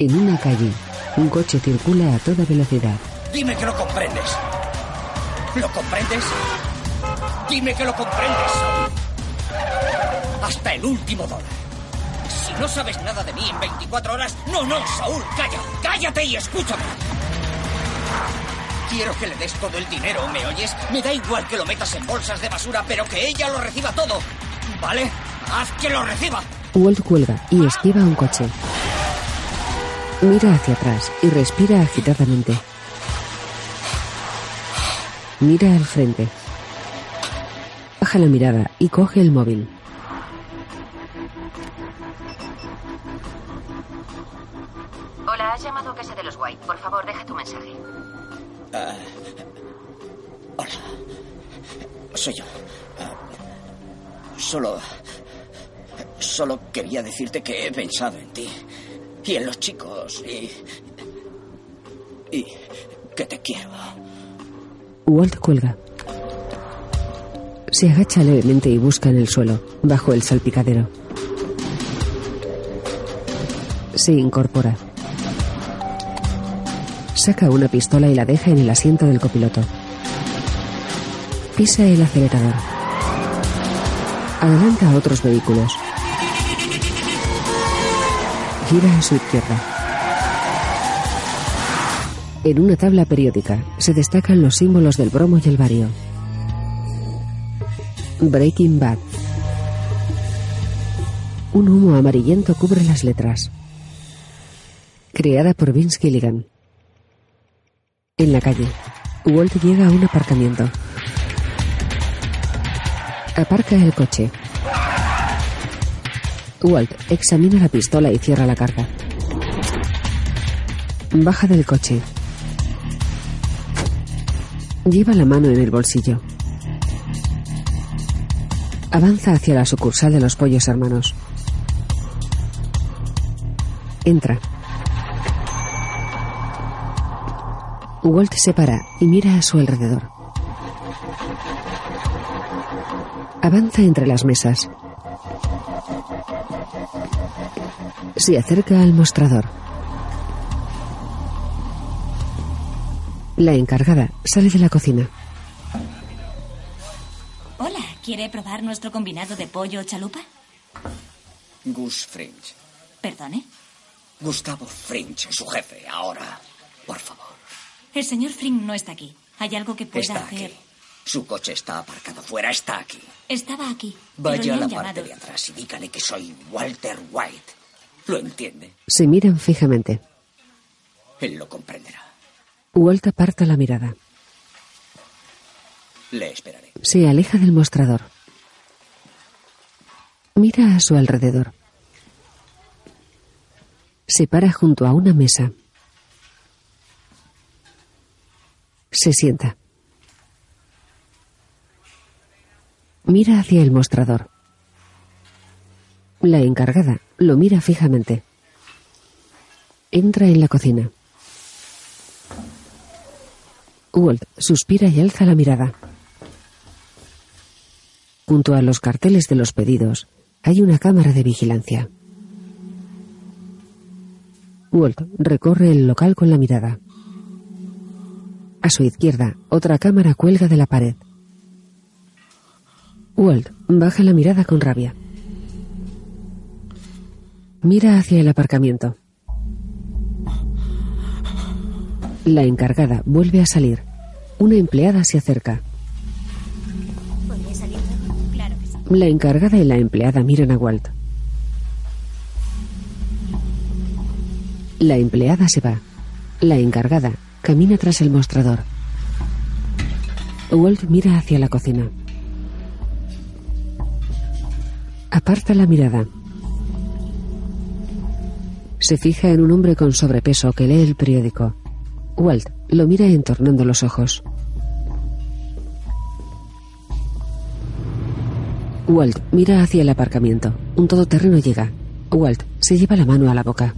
En una calle, un coche circula a toda velocidad. Dime que lo comprendes. ¿Lo comprendes? Dime que lo comprendes, Saúl. Hasta el último dólar. Si no sabes nada de mí en 24 horas... No, no, Saúl, calla. Cállate y escúchame. Quiero que le des todo el dinero, ¿me oyes? Me da igual que lo metas en bolsas de basura, pero que ella lo reciba todo. ¿Vale? Haz que lo reciba. Walt cuelga y esquiva un coche. Mira hacia atrás y respira agitadamente. Mira al frente. Baja la mirada y coge el móvil. Hola, has llamado a casa de los White. Por favor, deja tu mensaje. Ah, hola. Soy yo. Ah, solo... Solo quería decirte que he pensado en ti. Y en los chicos. Y... Y... Que te quiero. Walt cuelga. Se agacha levemente y busca en el suelo, bajo el salpicadero. Se incorpora. Saca una pistola y la deja en el asiento del copiloto. Pisa el acelerador. Adelanta a otros vehículos. Gira a su izquierda. En una tabla periódica se destacan los símbolos del bromo y el bario. Breaking Bad. Un humo amarillento cubre las letras. Creada por Vince Gilligan. En la calle, Walt llega a un aparcamiento. Aparca el coche. Walt examina la pistola y cierra la carga. Baja del coche. Lleva la mano en el bolsillo. Avanza hacia la sucursal de los pollos hermanos. Entra. Walt se para y mira a su alrededor. Avanza entre las mesas. Se acerca al mostrador. La encargada sale de la cocina. Hola, ¿quiere probar nuestro combinado de pollo chalupa? Gus Fringe. ¿Perdone? Gustavo Fringe, su jefe, ahora. Por favor. El señor Frink no está aquí. ¿Hay algo que pueda Está hacer? aquí. Su coche está aparcado fuera, está aquí. Estaba aquí. Vaya a la parte de atrás y dígale que soy Walter White. ¿Lo entiende? Se miran fijamente. Él lo comprenderá. Walt aparta la mirada. Le esperaré. Se aleja del mostrador. Mira a su alrededor. Se para junto a una mesa. Se sienta. Mira hacia el mostrador. La encargada lo mira fijamente. Entra en la cocina. Walt suspira y alza la mirada. Junto a los carteles de los pedidos hay una cámara de vigilancia. Walt recorre el local con la mirada. A su izquierda, otra cámara cuelga de la pared. Walt baja la mirada con rabia. Mira hacia el aparcamiento. La encargada vuelve a salir. Una empleada se acerca. ¿Podría salir luego? Claro que sí. La encargada y la empleada miran a Walt. La empleada se va. La encargada camina tras el mostrador. Walt mira hacia la cocina. Aparta la mirada. Se fija en un hombre con sobrepeso que lee el periódico. Walt lo mira entornando los ojos. Walt mira hacia el aparcamiento. Un todoterreno llega. Walt se lleva la mano a la boca.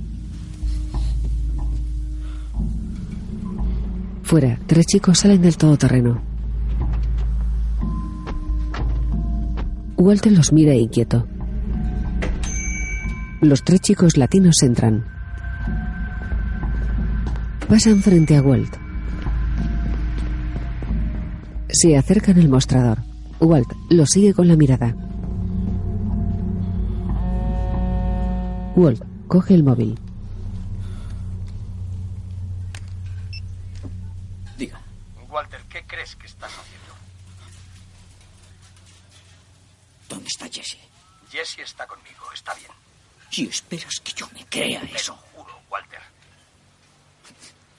Fuera, tres chicos salen del todoterreno. Walt los mira inquieto. Los tres chicos latinos entran. Pasan frente a Walt. Se acercan al mostrador. Walt lo sigue con la mirada. Walt coge el móvil. Diga. Walter, ¿qué crees que estás haciendo? ¿Dónde está Jesse? Jesse está conmigo, está bien. Y esperas que yo me crea Te eso. lo juro, Walter.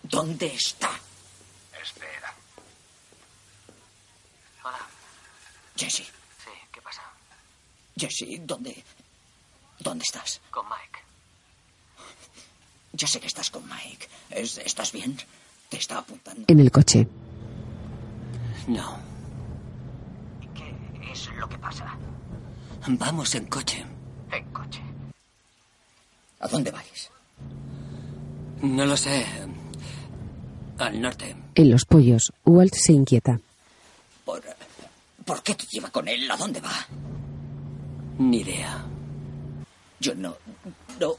¿Dónde está? Espera. Hola. Jesse. Sí, ¿qué pasa? Jesse, ¿dónde? ¿Dónde estás? Con Mike. Ya sé que estás con Mike. ¿Es- ¿Estás bien? Te está apuntando. En el coche. No. ¿Qué es lo que pasa? Vamos en coche. En coche. ¿A dónde vais? No lo sé. Al norte. En los pollos, Walt se inquieta. ¿Por, ¿Por qué te lleva con él? ¿A dónde va? Ni idea. Yo no... No...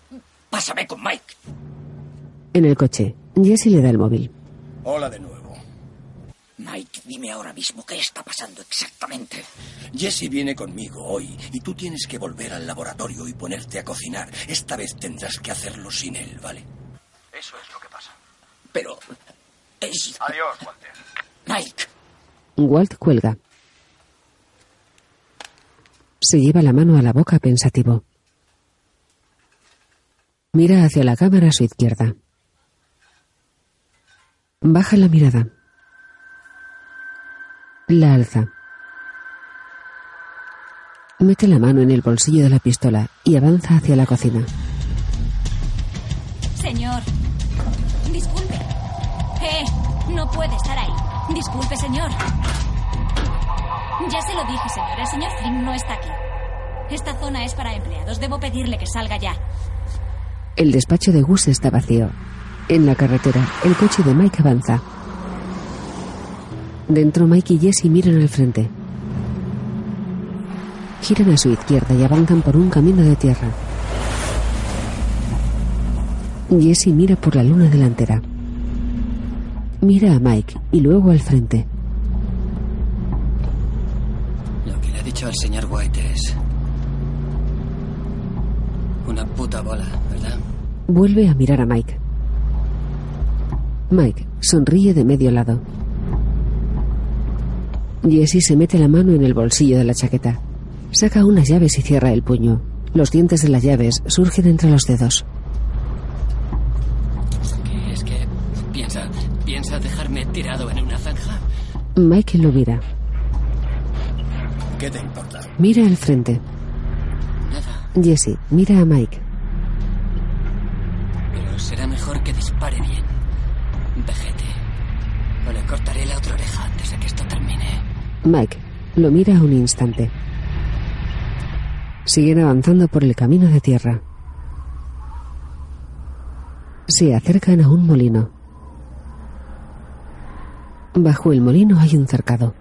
Pásame con Mike. En el coche, Jesse le da el móvil. Hola de nuevo. Mike, dime ahora mismo qué está pasando exactamente. Jesse viene conmigo hoy y tú tienes que volver al laboratorio y ponerte a cocinar. Esta vez tendrás que hacerlo sin él, ¿vale? Eso es lo que pasa. Pero... Es... Adiós, Walter. Mike. Walt cuelga. Se lleva la mano a la boca pensativo. Mira hacia la cámara a su izquierda. Baja la mirada. La alza. Mete la mano en el bolsillo de la pistola y avanza hacia la cocina. Señor. Disculpe. Eh, no puede estar ahí. Disculpe, señor. Ya se lo dije, señor. El señor Flynn no está aquí. Esta zona es para empleados. Debo pedirle que salga ya. El despacho de Gus está vacío. En la carretera, el coche de Mike avanza. Dentro, Mike y Jesse miran al frente. Giran a su izquierda y avanzan por un camino de tierra. Jesse mira por la luna delantera. Mira a Mike y luego al frente. Lo que le ha dicho al señor White es. Una puta bola, ¿verdad? Vuelve a mirar a Mike. Mike sonríe de medio lado. Jesse se mete la mano en el bolsillo de la chaqueta. Saca unas llaves y cierra el puño. Los dientes de las llaves surgen entre los dedos. ¿Qué es que piensa, piensa dejarme tirado en una zanja? Mike lo mira. ¿Qué te importa? Mira al frente. Nada. Jesse mira a Mike. Pero será mejor que dispare bien. Vejete. O le cortaré la otra oreja Mike lo mira un instante. Siguen avanzando por el camino de tierra. Se acercan a un molino. Bajo el molino hay un cercado.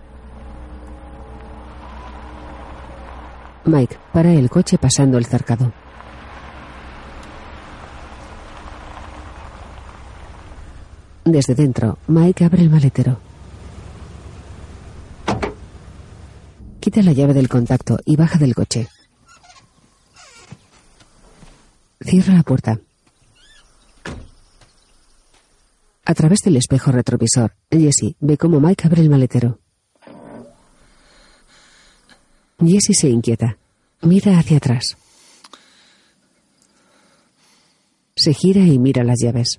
Mike para el coche pasando el cercado. Desde dentro, Mike abre el maletero. Quita la llave del contacto y baja del coche. Cierra la puerta. A través del espejo retrovisor, Jesse ve cómo Mike abre el maletero. Jesse se inquieta. Mira hacia atrás. Se gira y mira las llaves.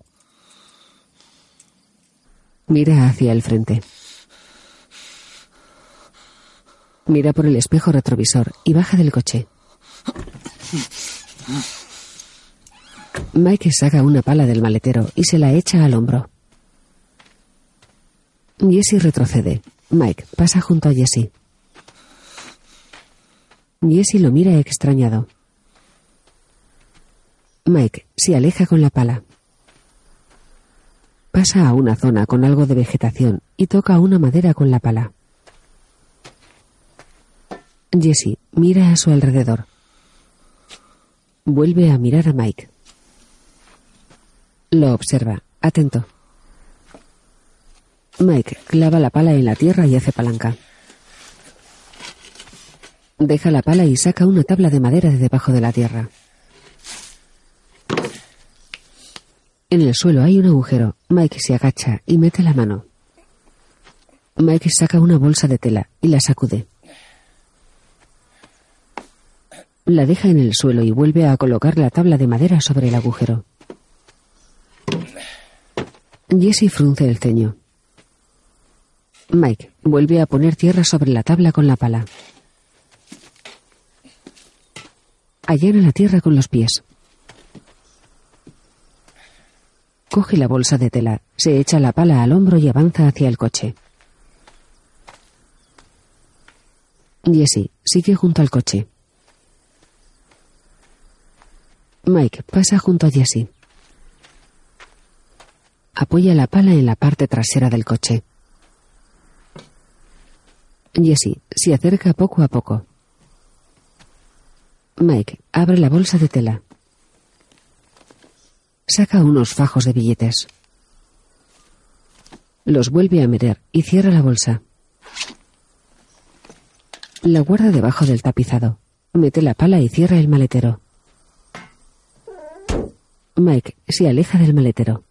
Mira hacia el frente. Mira por el espejo retrovisor y baja del coche. Mike saca una pala del maletero y se la echa al hombro. Jesse retrocede. Mike pasa junto a Jesse. Jesse lo mira extrañado. Mike se aleja con la pala. Pasa a una zona con algo de vegetación y toca una madera con la pala. Jesse mira a su alrededor. Vuelve a mirar a Mike. Lo observa, atento. Mike clava la pala en la tierra y hace palanca. Deja la pala y saca una tabla de madera de debajo de la tierra. En el suelo hay un agujero. Mike se agacha y mete la mano. Mike saca una bolsa de tela y la sacude. La deja en el suelo y vuelve a colocar la tabla de madera sobre el agujero. Jesse frunce el ceño. Mike vuelve a poner tierra sobre la tabla con la pala. Allana la tierra con los pies. Coge la bolsa de tela, se echa la pala al hombro y avanza hacia el coche. Jesse sigue junto al coche. Mike pasa junto a Jesse. Apoya la pala en la parte trasera del coche. Jesse se acerca poco a poco. Mike abre la bolsa de tela. Saca unos fajos de billetes. Los vuelve a meter y cierra la bolsa. La guarda debajo del tapizado. Mete la pala y cierra el maletero. Mike se aleja del maletero.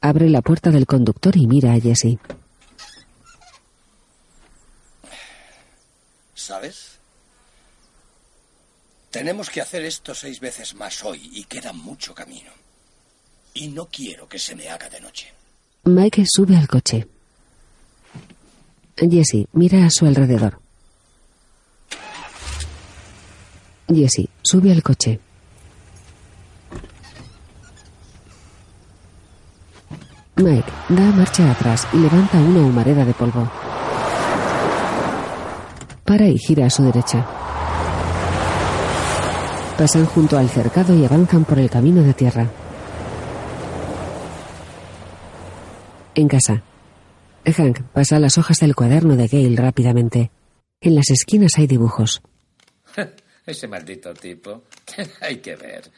Abre la puerta del conductor y mira a Jesse. ¿Sabes? Tenemos que hacer esto seis veces más hoy y queda mucho camino. Y no quiero que se me haga de noche. Mike sube al coche. Jesse mira a su alrededor. Jesse sube al coche. Mike da marcha atrás y levanta una humareda de polvo. Para y gira a su derecha. Pasan junto al cercado y avanzan por el camino de tierra. En casa. Hank pasa las hojas del cuaderno de Gale rápidamente. En las esquinas hay dibujos. Ese maldito tipo. hay que ver.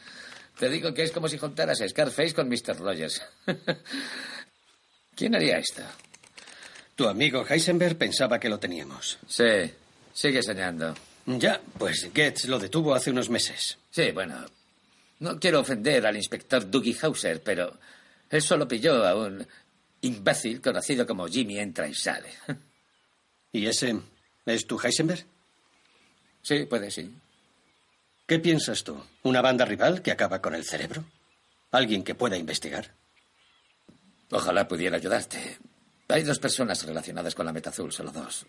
Te digo que es como si juntaras a Scarface con Mr. Rogers. ¿Quién haría esto? Tu amigo Heisenberg pensaba que lo teníamos. Sí, sigue soñando. Ya, pues Getz lo detuvo hace unos meses. Sí, bueno. No quiero ofender al inspector Dougie Hauser, pero él solo pilló a un imbécil conocido como Jimmy entra y sale. ¿Y ese es tu Heisenberg? Sí, puede, sí. ¿Qué piensas tú? ¿Una banda rival que acaba con el cerebro? ¿Alguien que pueda investigar? Ojalá pudiera ayudarte. Hay dos personas relacionadas con la meta azul, solo dos.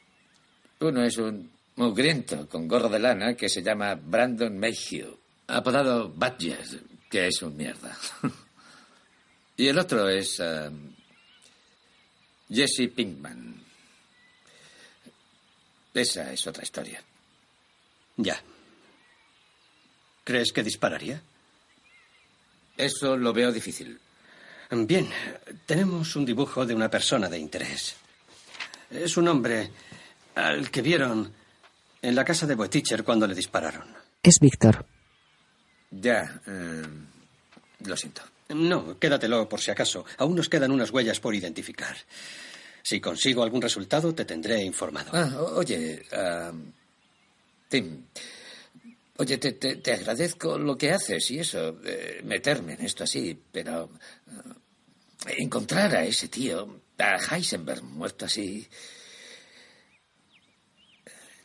Uno es un mugriento con gorro de lana que se llama Brandon Mayhew, apodado Badger, que es un mierda. y el otro es um, Jesse Pinkman. Esa es otra historia. Ya. ¿Crees que dispararía? Eso lo veo difícil. Bien, tenemos un dibujo de una persona de interés. Es un hombre al que vieron en la casa de Boeticher cuando le dispararon. Es Víctor. Ya. eh, lo siento. No, quédatelo por si acaso. Aún nos quedan unas huellas por identificar. Si consigo algún resultado, te tendré informado. Ah, oye, ah, Tim. Oye, te, te- te agradezco lo que haces y eso, eh, meterme en esto así, pero ah, encontrar a ese tío, a Heisenberg muerto así,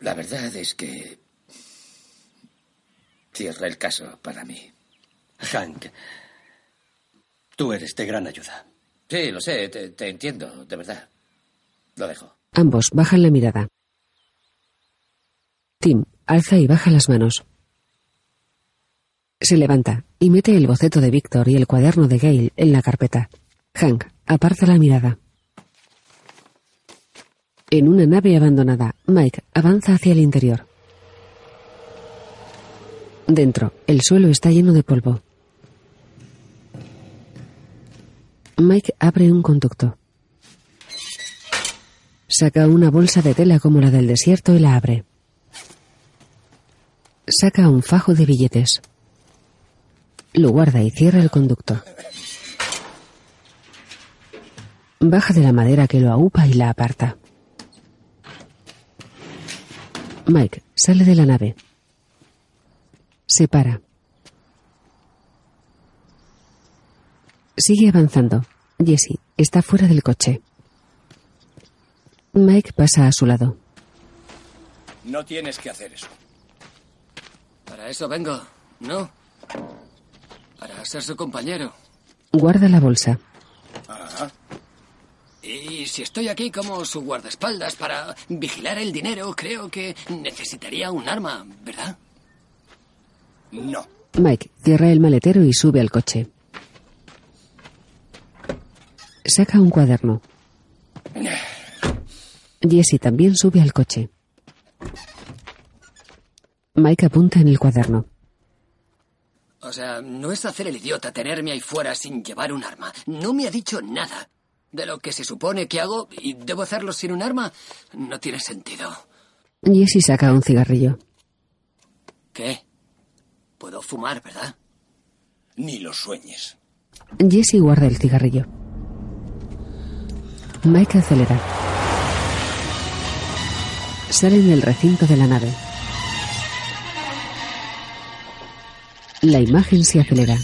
la verdad es que cierra el caso para mí. Hank, tú eres de gran ayuda. Sí, lo sé, te, te entiendo, de verdad. Lo dejo. Ambos bajan la mirada. Tim alza y baja las manos. Se levanta y mete el boceto de Víctor y el cuaderno de Gale en la carpeta. Hank aparta la mirada. En una nave abandonada, Mike avanza hacia el interior. Dentro, el suelo está lleno de polvo. Mike abre un conducto. Saca una bolsa de tela como la del desierto y la abre. Saca un fajo de billetes. Lo guarda y cierra el conducto. Baja de la madera que lo aupa y la aparta. Mike sale de la nave. Se para. Sigue avanzando. Jesse está fuera del coche. Mike pasa a su lado. No tienes que hacer eso. Para eso vengo, ¿no? Para ser su compañero. Guarda la bolsa. Ajá. Y si estoy aquí como su guardaespaldas para vigilar el dinero, creo que necesitaría un arma, ¿verdad? No. Mike cierra el maletero y sube al coche. Saca un cuaderno. Jesse también sube al coche. Mike apunta en el cuaderno. O sea, no es hacer el idiota tenerme ahí fuera sin llevar un arma. No me ha dicho nada. De lo que se supone que hago y debo hacerlo sin un arma, no tiene sentido. Jesse saca un cigarrillo. ¿Qué? Puedo fumar, ¿verdad? Ni lo sueñes. Jesse guarda el cigarrillo. Mike acelera. Salen del recinto de la nave. La imagen se acelera.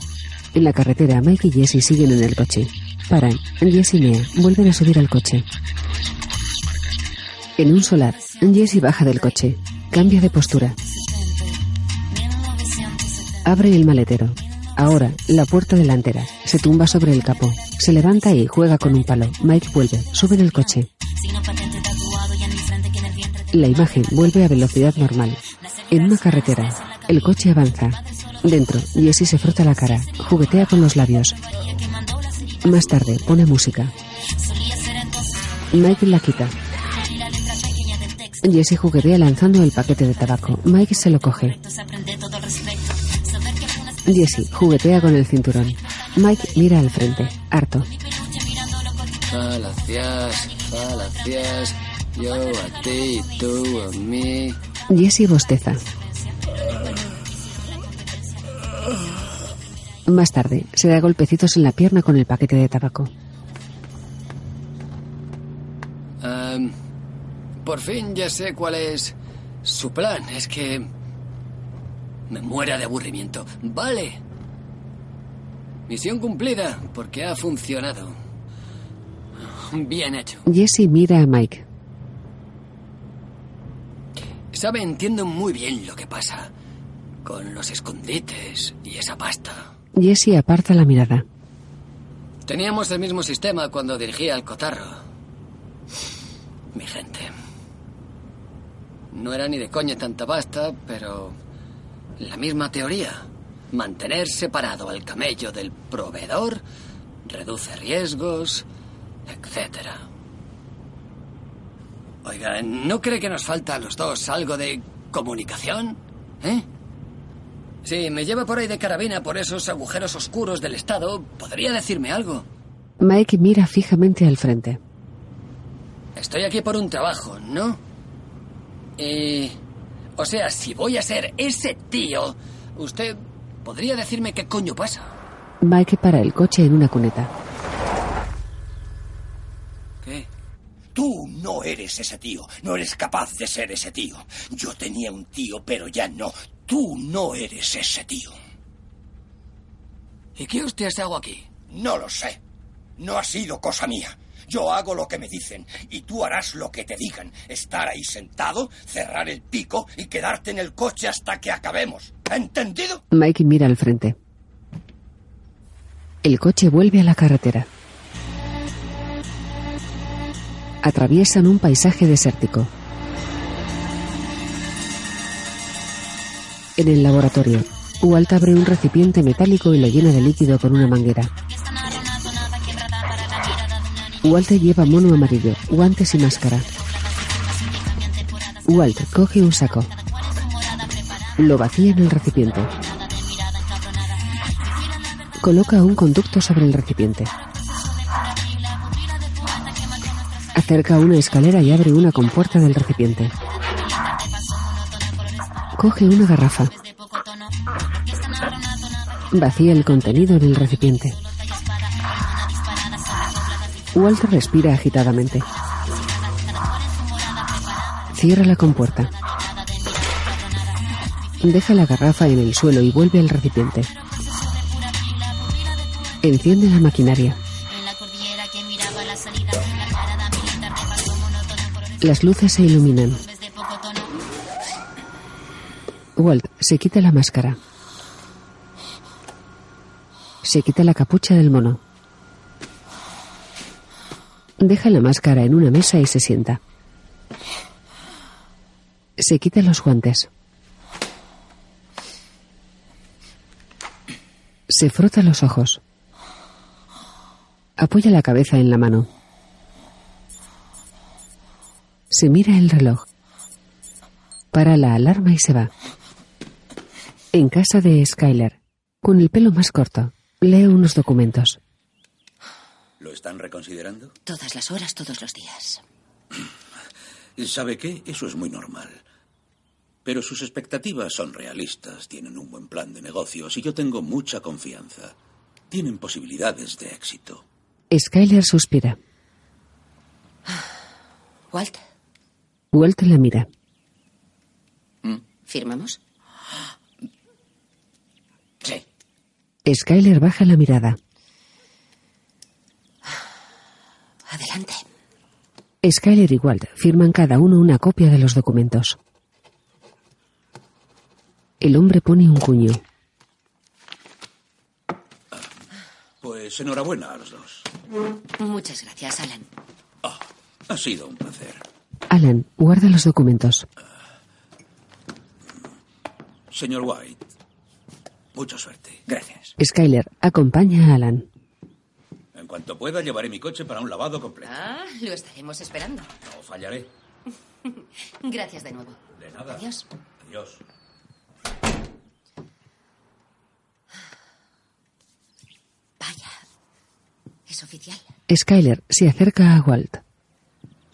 En la carretera, Mike y Jesse siguen en el coche. Paran. Jesse y Mea vuelven a subir al coche. En un solar, Jesse baja del coche. Cambia de postura. Abre el maletero. Ahora, la puerta delantera. Se tumba sobre el capó. Se levanta y juega con un palo. Mike vuelve. Sube en el coche. La imagen vuelve a velocidad normal. En una carretera, el coche avanza. Dentro, Jesse se frota la cara. Juguetea con los labios. Más tarde, pone música. Mike la quita. Jesse juguetea lanzando el paquete de tabaco. Mike se lo coge. Jesse juguetea con el cinturón. Mike mira al frente, harto. Falacias, falacias. Yo a ti y tú a mí. Jesse bosteza. Más tarde, se da golpecitos en la pierna con el paquete de tabaco. Em, por fin ya sé cuál es su plan. Es que me muera de aburrimiento. Vale. Misión cumplida, porque ha funcionado. Bien hecho. Jesse mira a Mike. Sabe, entiendo muy bien lo que pasa con los escondites y esa pasta. Jesse aparta la mirada. Teníamos el mismo sistema cuando dirigía el cotarro. Mi gente. No era ni de coña tanta pasta, pero la misma teoría. Mantener separado al camello del proveedor reduce riesgos, etc. Oiga, ¿no cree que nos falta a los dos algo de comunicación? ¿Eh? Si me lleva por ahí de carabina por esos agujeros oscuros del Estado, ¿podría decirme algo? Mike mira fijamente al frente. Estoy aquí por un trabajo, ¿no? Y... O sea, si voy a ser ese tío, usted podría decirme qué coño pasa. Mike para el coche en una cuneta. ¿Qué? Tú no eres ese tío. No eres capaz de ser ese tío. Yo tenía un tío, pero ya no. Tú no eres ese tío. ¿Y qué hostias hago aquí? No lo sé. No ha sido cosa mía. Yo hago lo que me dicen y tú harás lo que te digan. Estar ahí sentado, cerrar el pico y quedarte en el coche hasta que acabemos. ¿Entendido? Mike mira al frente. El coche vuelve a la carretera. Atraviesan un paisaje desértico. En el laboratorio, Walt abre un recipiente metálico y lo llena de líquido con una manguera. Walter lleva mono amarillo, guantes y máscara. Walt coge un saco. Lo vacía en el recipiente. Coloca un conducto sobre el recipiente. Acerca una escalera y abre una compuerta del recipiente. Coge una garrafa. Vacía el contenido en el recipiente. Walt respira agitadamente. Cierra la compuerta. Deja la garrafa en el suelo y vuelve al recipiente. Enciende la maquinaria. Las luces se iluminan. Walt se quita la máscara. Se quita la capucha del mono. Deja la máscara en una mesa y se sienta. Se quita los guantes. Se frota los ojos. Apoya la cabeza en la mano. Se mira el reloj. Para la alarma y se va. En casa de Skyler, con el pelo más corto, lee unos documentos. ¿Lo están reconsiderando? Todas las horas, todos los días. ¿Sabe qué? Eso es muy normal. Pero sus expectativas son realistas, tienen un buen plan de negocios y yo tengo mucha confianza. Tienen posibilidades de éxito. Skyler suspira. Walt, Walt la mira. ¿firmamos? Skyler baja la mirada. Adelante. Skyler y Walt firman cada uno una copia de los documentos. El hombre pone un cuño. Pues enhorabuena a los dos. Muchas gracias, Alan. Ha sido un placer. Alan guarda los documentos. Señor White, mucha suerte. Gracias. Skyler acompaña a Alan. En cuanto pueda, llevaré mi coche para un lavado completo. Ah, lo estaremos esperando. No fallaré. Gracias de nuevo. De nada. Adiós. Adiós. Vaya. Es oficial. Skyler se acerca a Walt.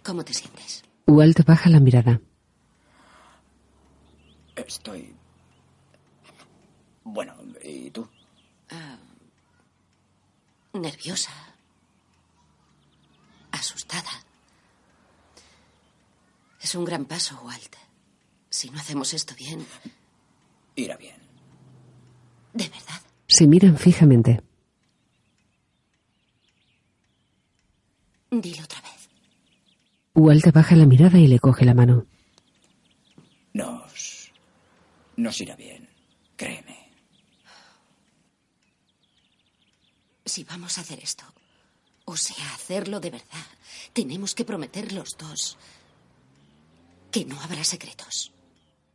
¿Cómo te sientes? Walt baja la mirada. Estoy. Bueno, ¿y tú? Ah, nerviosa. Asustada. Es un gran paso, Walt. Si no hacemos esto bien, Irá bien. de verdad. Se miran fijamente. Dilo otra vez. Walt baja la mirada y le coge la mano. Nos. Nos irá bien. Créeme. Si vamos a hacer esto, o sea, hacerlo de verdad, tenemos que prometer los dos que no habrá secretos.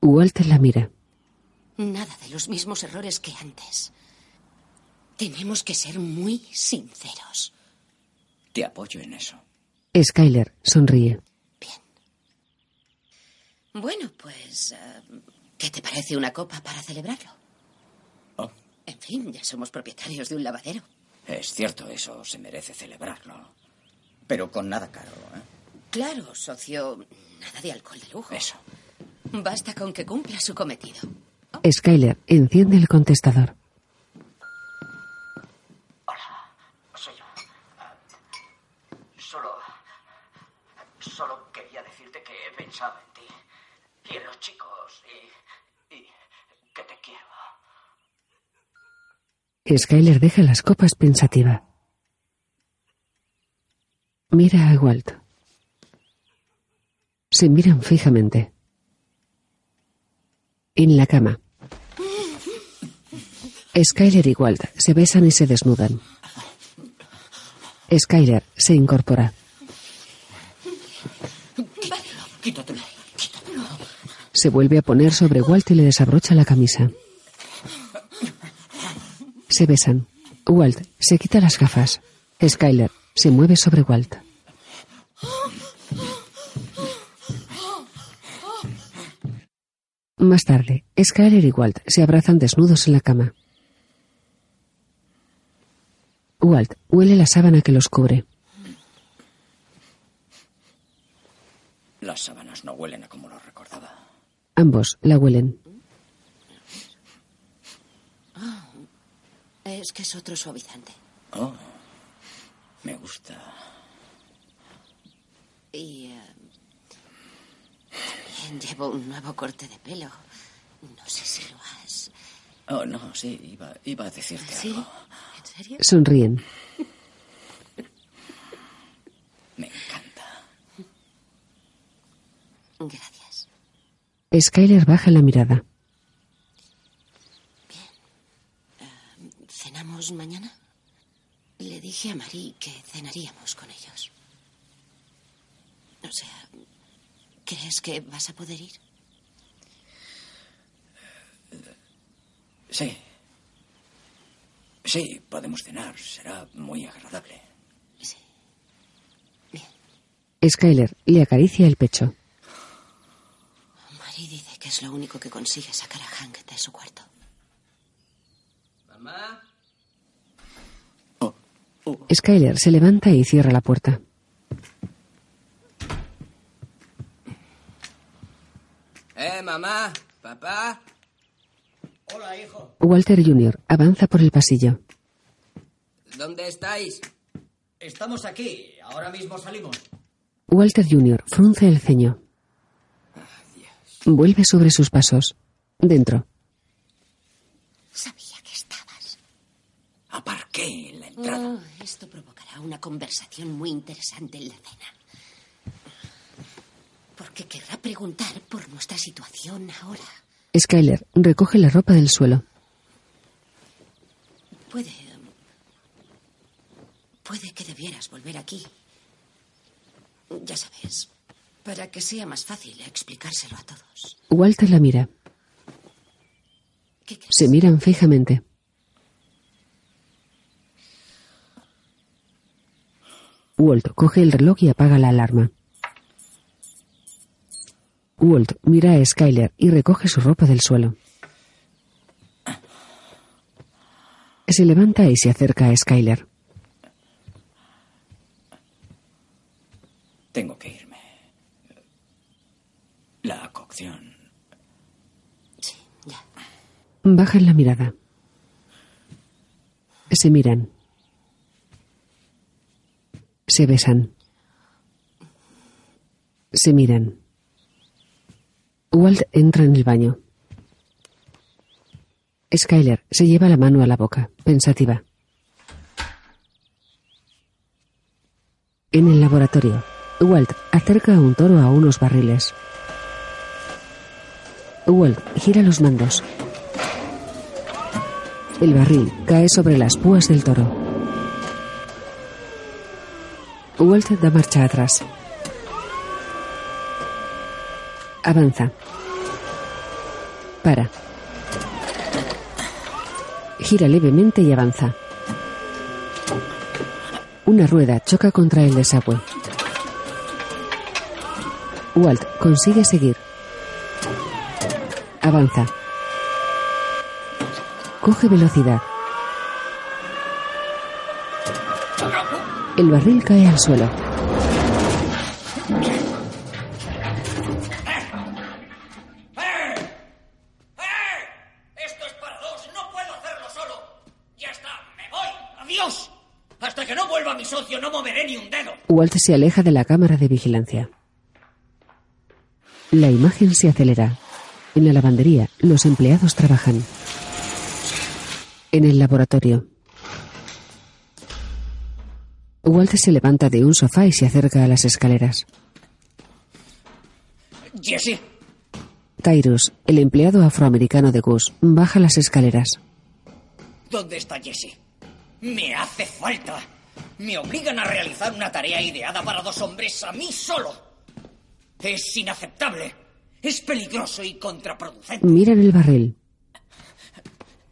Walt la mira. Nada de los mismos errores que antes. Tenemos que ser muy sinceros. Te apoyo en eso. Skyler sonríe. Bueno, pues... eh, ¿Qué te parece una copa para celebrarlo? Oh. En fin, ya somos propietarios de un lavadero. Es cierto, eso se merece celebrarlo. Pero con nada caro, ¿eh? Claro, socio, nada de alcohol de lujo. Eso. Basta con que cumpla su cometido. Skyler enciende el contestador. Soy yo. Ah, Solo. Solo quería decirte que he pensado en ti. Y en los chicos. Y. y que te quiero. Skyler deja las copas pensativa. Mira a Walt. Se miran fijamente. En la cama. Skyler y Walt se besan y se desnudan. Skyler se incorpora. Se vuelve a poner sobre Walt y le desabrocha la camisa. Se besan. Walt se quita las gafas. Skyler se mueve sobre Walt. Más tarde, Skyler y Walt se abrazan desnudos en la cama. Walt huele la sábana que los cubre. Las sábanas no huelen a como lo recordaba. Ambos la huelen. Es que es otro suavizante. Oh, me gusta. Y eh, también llevo un nuevo corte de pelo. No sé si lo has. Oh, no, sí, iba, iba a decirte ¿Sí? algo. ¿En serio? Sonríen. Me encanta. Gracias. Skyler baja la mirada. ¿Cenamos mañana? Le dije a Marie que cenaríamos con ellos. O sea, ¿crees que vas a poder ir? Sí. Sí, podemos cenar. Será muy agradable. Skyler le acaricia el pecho. Marie dice que es lo único que consigue sacar a Hank de su cuarto. Mamá. Skyler se levanta y cierra la puerta. Eh, mamá. Papá. Hola, hijo. Walter Jr. avanza por el pasillo. ¿Dónde estáis? Estamos aquí. Ahora mismo salimos. Walter Jr. frunce el ceño. Vuelve sobre sus pasos. Dentro. Sabía que estabas. Aparqué entrada. Oh, esto provocará una conversación muy interesante en la cena. Porque querrá preguntar por nuestra situación ahora. Skyler recoge la ropa del suelo. Puede. Puede que debieras volver aquí. Ya sabes, para que sea más fácil explicárselo a todos. Walter la mira. Se miran fijamente. Walt coge el reloj y apaga la alarma. Walt mira a Skyler y recoge su ropa del suelo. Se levanta y se acerca a Skyler. Tengo que irme. La cocción. Bajan la mirada. Se miran. Se besan. Se miran. Walt entra en el baño. Skyler se lleva la mano a la boca, pensativa. En el laboratorio, Walt acerca un toro a unos barriles. Walt gira los mandos. El barril cae sobre las púas del toro. Walt da marcha atrás. Avanza. Para. Gira levemente y avanza. Una rueda choca contra el desagüe. Walt consigue seguir. Avanza. Coge velocidad. El barril cae al suelo. Esto es para dos. No puedo hacerlo solo. Ya está. Me voy. Adiós. Hasta que no vuelva mi socio, no moveré ni un dedo. Walt se aleja de la cámara de vigilancia. La imagen se acelera. En la lavandería, los empleados trabajan. En el laboratorio. Walt se levanta de un sofá y se acerca a las escaleras. Jesse. Tyrus, el empleado afroamericano de Gus, baja las escaleras. ¿Dónde está Jesse? Me hace falta. Me obligan a realizar una tarea ideada para dos hombres a mí solo. Es inaceptable. Es peligroso y contraproducente. Miran el barril.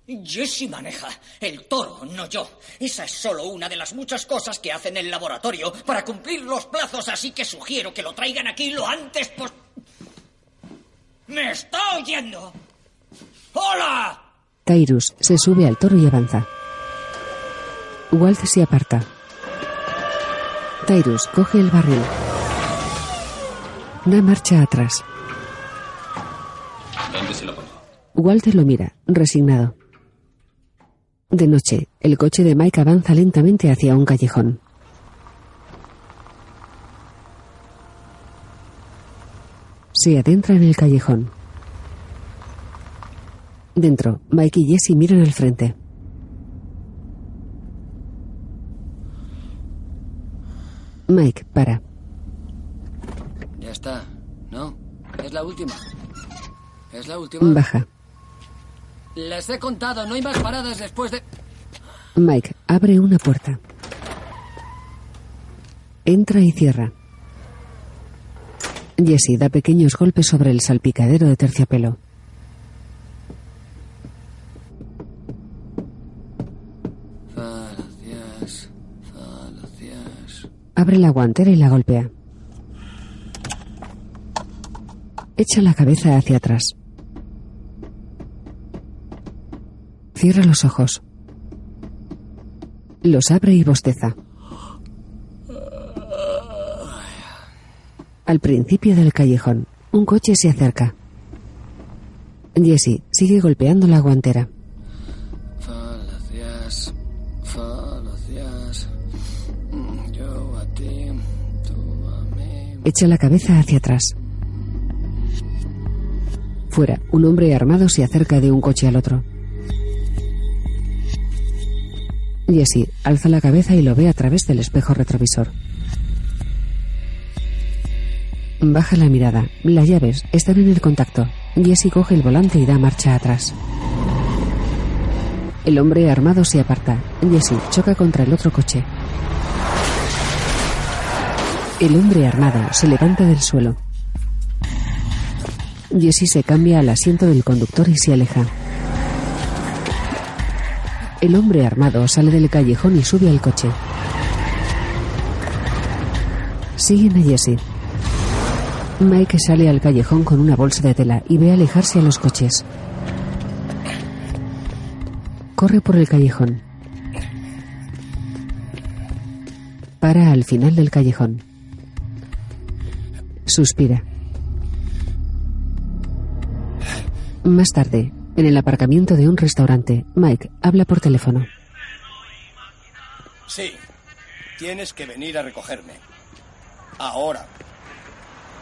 Jesse maneja el toro, no yo. Esa es solo una de las muchas cosas que hacen en el laboratorio para cumplir los plazos, así que sugiero que lo traigan aquí lo antes pos... ¿Me está oyendo? ¡Hola! Tyrus se sube al toro y avanza. Walt se aparta. Tyrus coge el barril. Da marcha atrás. ¿Dónde se lo pongo? Walter lo mira, resignado. De noche, el coche de Mike avanza lentamente hacia un callejón. Se adentra en el callejón. Dentro, Mike y Jesse miran al frente. Mike para. Ya está. ¿No? Es la última. Es la última. Baja. Les he contado, no hay más paradas después de... Mike abre una puerta. Entra y cierra. Jesse da pequeños golpes sobre el salpicadero de terciopelo. Abre la guantera y la golpea. Echa la cabeza hacia atrás. Cierra los ojos. Los abre y bosteza. Al principio del callejón, un coche se acerca. Jesse sigue golpeando la guantera. Falacias, falacias. Yo a ti, tú a mí. Echa la cabeza hacia atrás. Fuera, un hombre armado se acerca de un coche al otro. Jesse alza la cabeza y lo ve a través del espejo retrovisor. Baja la mirada. Las llaves están en el contacto. Jesse coge el volante y da marcha atrás. El hombre armado se aparta. Jesse choca contra el otro coche. El hombre armado se levanta del suelo. Jesse se cambia al asiento del conductor y se aleja. El hombre armado sale del callejón y sube al coche. Siguen a Jesse. Mike sale al callejón con una bolsa de tela y ve alejarse a los coches. Corre por el callejón. Para al final del callejón. Suspira. Más tarde, en el aparcamiento de un restaurante, Mike habla por teléfono. Sí, tienes que venir a recogerme. Ahora.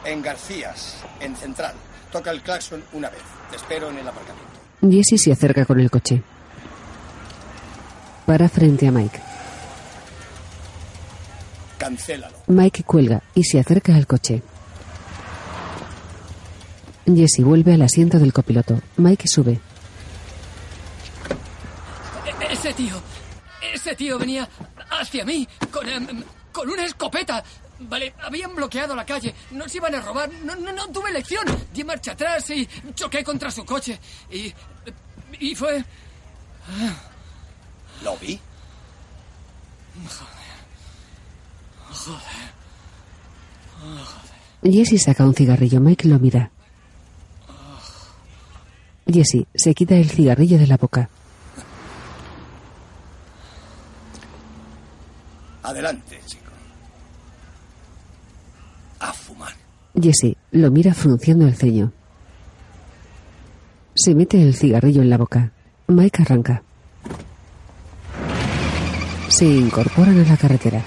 En Garcías, en Central. Toca el claxon una vez. Te espero en el aparcamiento. Jesse se acerca con el coche. Para frente a Mike. Cancélalo. Mike cuelga y se acerca al coche. Jesse vuelve al asiento del copiloto. Mike sube. E- Ese tío, ese tío venía hacia mí con, em, con una escopeta. Vale, habían bloqueado la calle, nos iban a robar, no, no, no tuve elección. Di marcha atrás y choqué contra su coche. Y, y fue... ¿Lo vi? Jesse saca un cigarrillo. Mike lo mira. Jesse se quita el cigarrillo de la boca. Adelante, chico. A fumar. Jesse lo mira frunciendo el ceño. Se mete el cigarrillo en la boca. Mike arranca. Se incorporan a la carretera.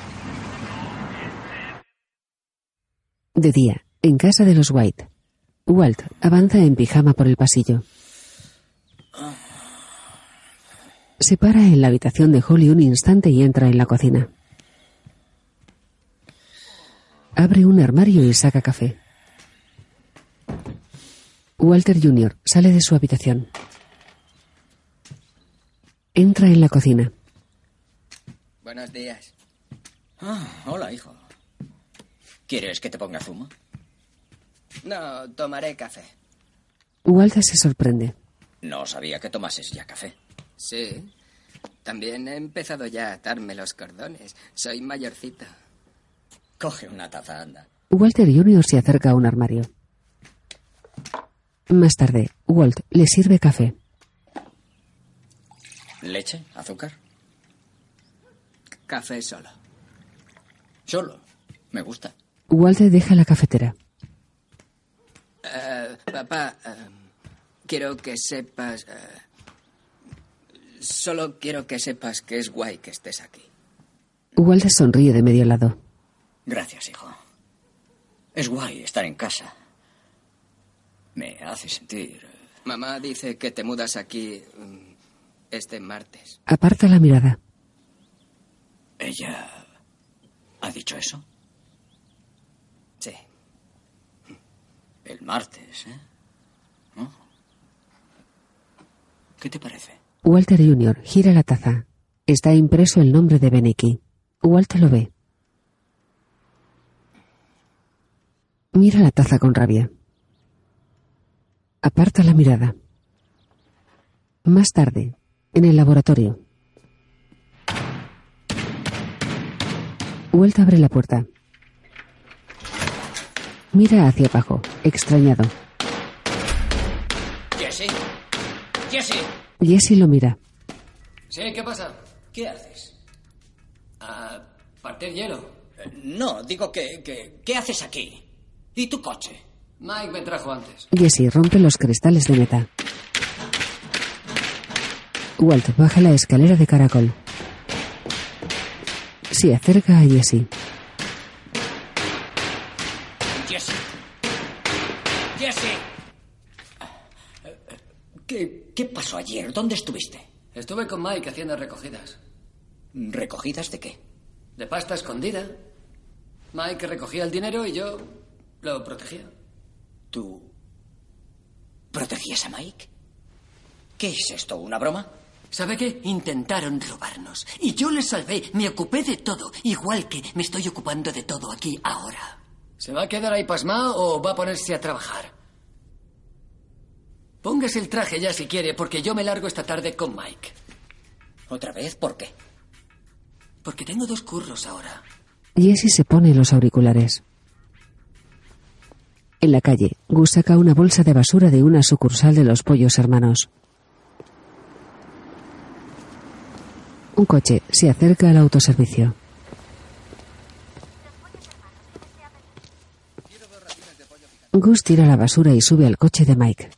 De día, en casa de los White. Walt avanza en pijama por el pasillo. Se para en la habitación de Holly un instante y entra en la cocina. Abre un armario y saca café. Walter Jr. sale de su habitación. Entra en la cocina. Buenos días. Ah, hola, hijo. ¿Quieres que te ponga zumo? No, tomaré café. Walter se sorprende. No sabía que tomases ya café. Sí. También he empezado ya a atarme los cordones. Soy mayorcito. Coge una taza, anda. Walter Jr. se acerca a un armario. Más tarde, Walt le sirve café. ¿Leche? ¿Azúcar? Café solo. Solo. Me gusta. Walter deja la cafetera. Eh, papá, eh, quiero que sepas... eh, solo quiero que sepas que es guay que estés aquí. Walter sonríe de medio lado. Gracias, hijo. Es guay estar en casa. Me hace sentir... Mamá dice que te mudas aquí mm, este martes. Aparta la mirada. ¿Ella ha dicho eso? Sí. El martes, ¿eh? ¿No? ¿Qué te parece? Walter Jr. gira la taza. Está impreso el nombre de Beneki. Walter lo ve. Mira la taza con rabia. Aparta la mirada. Más tarde, en el laboratorio. Walt abre la puerta. Mira hacia abajo, extrañado. Jesse. Jesse. Jesse lo mira. Sí, ¿qué pasa? ¿Qué haces? A partir hielo. Eh, No, digo que, que... ¿Qué haces aquí? ¿Y tu coche? Mike me trajo antes. Jesse rompe los cristales de meta. Walt baja la escalera de caracol. Se acerca a Jesse. Jesse. Jesse. ¿Qué, ¿Qué pasó ayer? ¿Dónde estuviste? Estuve con Mike haciendo recogidas. ¿Recogidas de qué? De pasta escondida. Mike recogía el dinero y yo lo protegía. ¿Tú protegías a Mike? ¿Qué es esto? ¿Una broma? ¿Sabe qué? Intentaron robarnos. Y yo les salvé. Me ocupé de todo. Igual que me estoy ocupando de todo aquí ahora. ¿Se va a quedar ahí pasmado o va a ponerse a trabajar? Póngase el traje ya si quiere, porque yo me largo esta tarde con Mike. ¿Otra vez? ¿Por qué? Porque tengo dos curros ahora. Jesse se pone los auriculares. En la calle, Gus saca una bolsa de basura de una sucursal de los pollos hermanos. Un coche se acerca al autoservicio. Gus tira la basura y sube al coche de Mike.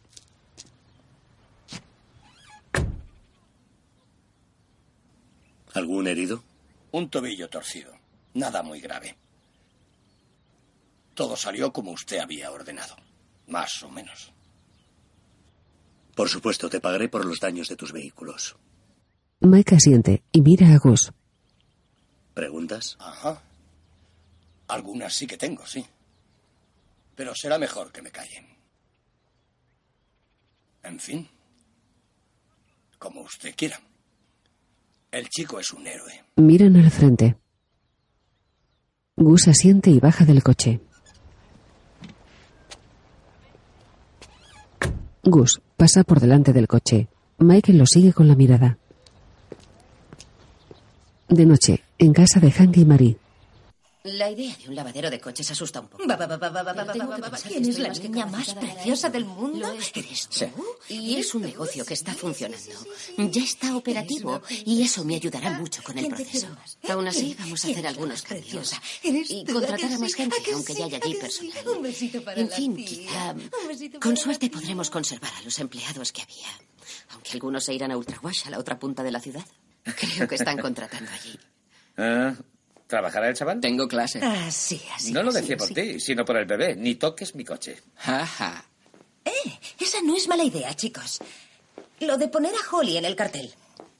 ¿Algún herido? Un tobillo torcido. Nada muy grave. Todo salió como usted había ordenado. Más o menos. Por supuesto, te pagaré por los daños de tus vehículos. Mike asiente y mira a Gus. ¿Preguntas? Ajá. Algunas sí que tengo, sí. Pero será mejor que me callen. En fin. Como usted quiera. El chico es un héroe. Miran al frente. Gus asiente y baja del coche. Gus pasa por delante del coche. Michael lo sigue con la mirada. De noche, en casa de Hank y Marie. La idea de un lavadero de coches asusta un poco. Va, va, va, va, va, va, va, Tengo va, que va, va. pensar ¿Quién es la niña más preciosa del mundo? Eres Sí. tú. Y es un negocio que está funcionando. Ya está operativo y eso me ayudará mucho con el ¿Quién te proceso. más? Aún así, vamos a ¿Quién hacer algunos cambios. Y contratar ¿a más gente, ¿A que aunque sí? ya hay ¿A allí personal. sí? Un besito para En fin, quizá con suerte podremos conservar a los empleados que había. Aunque algunos se irán a Ultrawash, a la otra punta de la ciudad. Creo que están contratando allí. Ah, ¿Trabajará el chaval? Tengo clase. Así, así. no lo así, decía por ti, sino por el bebé. Ni toques mi coche. Jaja. Eh, esa no es mala idea, chicos. Lo de poner a Holly en el cartel.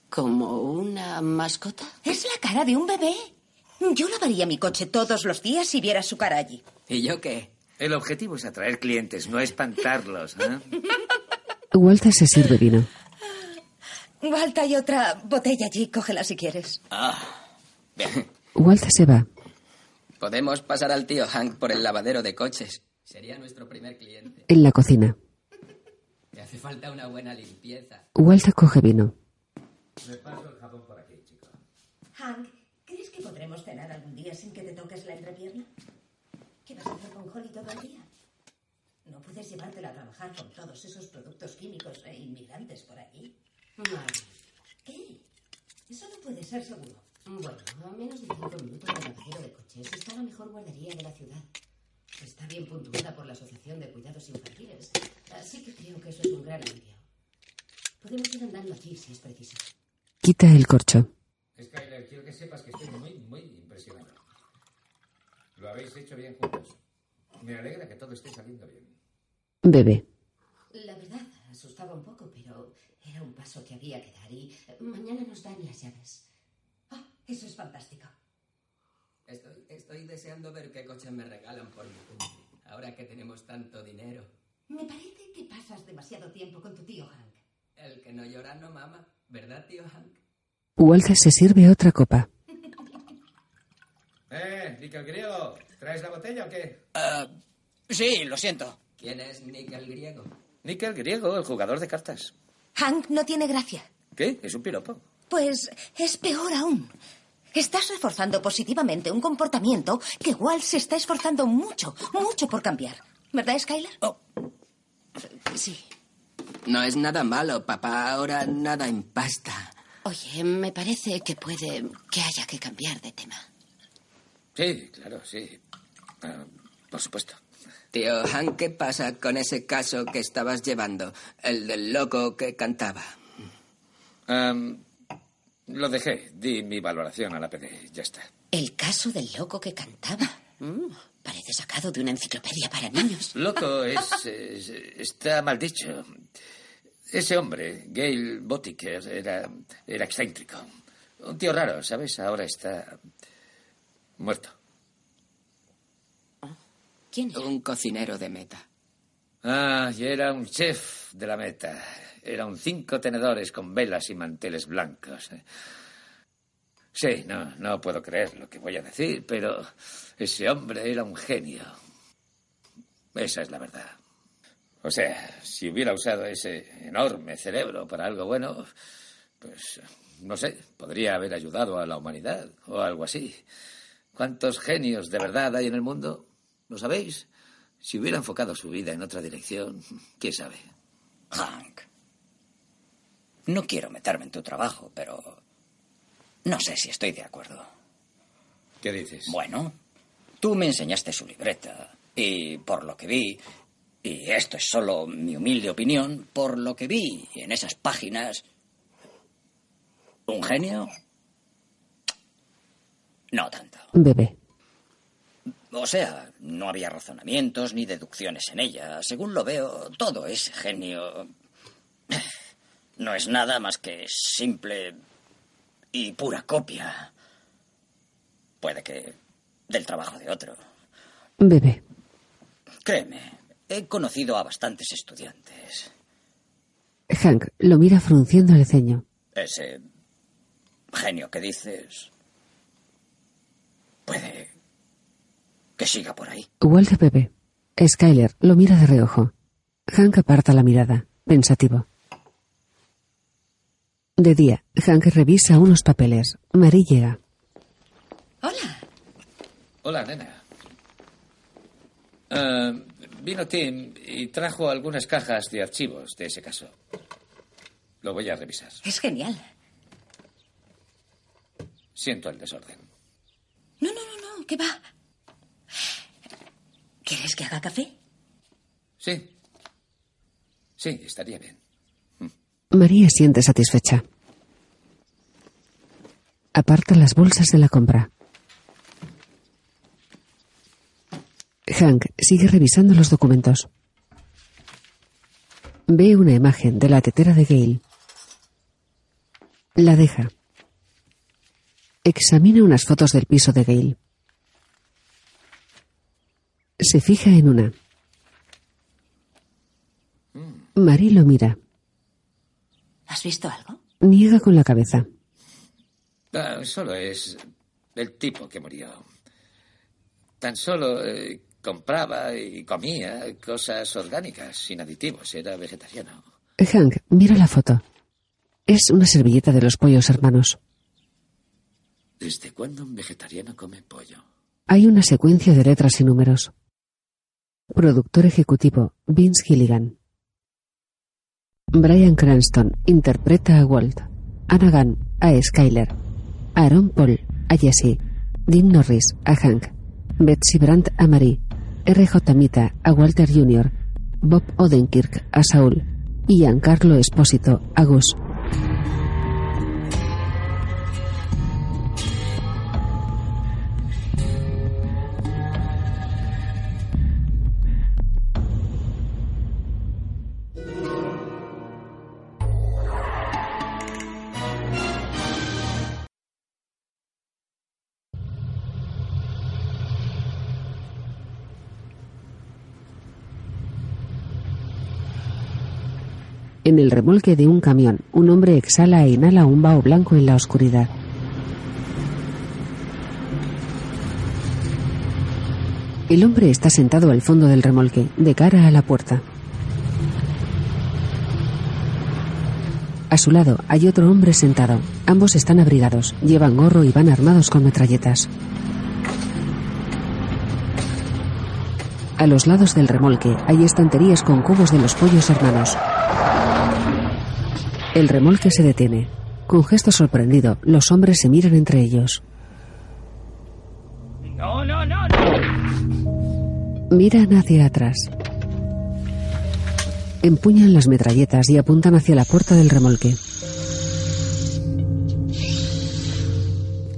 ¿Como una mascota? Es la cara de un bebé. Yo lavaría mi coche todos los días si viera su cara allí. ¿Y yo qué? El objetivo es atraer clientes, no espantarlos. ¿eh? Walter se sirve vino. Walter, hay otra botella allí. Cógela si quieres. Ah, bien. Walter se va. Podemos pasar al tío Hank por el lavadero de coches. Sería nuestro primer cliente. En la cocina, Te hace falta una buena limpieza. Walter coge vino. Hank, ¿crees que podremos cenar algún día sin que te toques la entrepierna? ¿Qué vas a hacer con Holly todo el día? No puedes llevártela a trabajar con todos esos productos químicos e inmigrantes por allí. ¿Qué? Eso no puede ser seguro. Bueno, a menos de cinco minutos del lavadero de coches está la mejor guardería de la ciudad. Está bien puntuada por la Asociación de Cuidados Infantiles, así que creo que eso es un gran alivio. Podemos ir andando allí si es preciso. Quita el corcho. Skyler, quiero que sepas que estoy muy, muy impresionado. Lo habéis hecho bien juntos. Me alegra que todo esté saliendo bien. Bebe. La verdad, asustaba un poco, pero era un paso que había que dar y mañana nos dan las llaves. Eso es fantástico. Estoy, estoy deseando ver qué coche me regalan por mi cumple, ahora que tenemos tanto dinero. Me parece que pasas demasiado tiempo con tu tío Hank. El que no llora no mama, ¿verdad, tío Hank? Walter se sirve otra copa. Eh, Nickel Griego, ¿traes la botella o qué? Ah, sí, lo siento. ¿Quién es Nickel Griego? Nickel Griego, el jugador de cartas. Hank no tiene gracia. ¿Qué? Es un piropo. Pues es peor aún. Estás reforzando positivamente un comportamiento que Walt se está esforzando mucho, mucho por cambiar. ¿Verdad, Skyler? Oh. Sí. No es nada malo, papá. Ahora nada en pasta. Oye, me parece que puede que haya que cambiar de tema. Sí, claro, sí. Ah, por supuesto. Tío Han, ¿qué pasa con ese caso que estabas llevando? El del loco que cantaba. Am, lo dejé. Di mi valoración a la PD. Ya está. El caso del loco que cantaba. Mm, parece sacado de una enciclopedia para niños. Loco es, es- está mal dicho. Ese hombre, Gail Botiker, era, era excéntrico. Un tío raro, ¿sabes? Ahora está muerto. ¿Quién era? Un cocinero de meta. Ah, y era un chef de la meta. Eran cinco tenedores con velas y manteles blancos. Sí, no, no puedo creer lo que voy a decir, pero ese hombre era un genio. Esa es la verdad. O sea, si hubiera usado ese enorme cerebro para algo bueno, pues, no sé, podría haber ayudado a la humanidad o algo así. ¿Cuántos genios de verdad hay en el mundo? ¿Lo sabéis? Si hubiera enfocado su vida en otra dirección, quién sabe. Hank. No quiero meterme en tu trabajo, pero no sé si estoy de acuerdo. ¿Qué dices? Bueno, tú me enseñaste su libreta y por lo que vi, y esto es solo mi humilde opinión, por lo que vi en esas páginas, un genio, no tanto. Bebe. O sea, no había razonamientos ni deducciones en ella. Según lo veo, todo ese genio no es nada más que simple y pura copia. Puede que del trabajo de otro. Bebe. Créeme, he conocido a bastantes estudiantes. Hank lo mira frunciendo el ceño. Ese genio que dices puede que siga por ahí. Walter bebe. Skyler lo mira de reojo. Hank aparta la mirada, pensativo. De día, Hank revisa unos papeles. Marie llega. Hola. Hola, nena. Ah, vino Tim y trajo algunas cajas de archivos de ese caso. Lo voy a revisar. Es genial. Siento el desorden. No, no, no, no. ¿Qué va? ¿Quieres que haga café? Sí. Sí, estaría bien. María siente satisfecha. Aparta las bolsas de la compra. Hank sigue revisando los documentos. Ve una imagen de la tetera de Gail. La deja. Examina unas fotos del piso de Gail. Se fija en una. Marie lo mira. ¿Has visto algo? Niega con la cabeza. Ah, solo es el tipo que murió. Tan solo eh, compraba y comía cosas orgánicas, sin aditivos. Era vegetariano. Hank mira la foto. Es una servilleta de los pollos hermanos. ¿Desde cuándo un vegetariano come pollo? Hay una secuencia de letras y números. Productor ejecutivo Vince Gilligan. Brian Cranston interpreta a Walt. Anna Gunn a Skyler. Aaron Paul a Jesse. Dean Norris a Hank. Betsy Brandt a Marie. R.J. Mita a Walter Jr. Bob Odenkirk a Saul. Y Giancarlo Espósito a Gus. En el remolque de un camión, un hombre exhala e inhala un vaho blanco en la oscuridad. El hombre está sentado al fondo del remolque, de cara a la puerta. A su lado hay otro hombre sentado. Ambos están abrigados, llevan gorro y van armados con metralletas. A los lados del remolque hay estanterías con cubos de los pollos hermanos. El remolque se detiene. Con gesto sorprendido, los hombres se miran entre ellos. No, no, no, no. Miran hacia atrás. Empuñan las metralletas y apuntan hacia la puerta del remolque.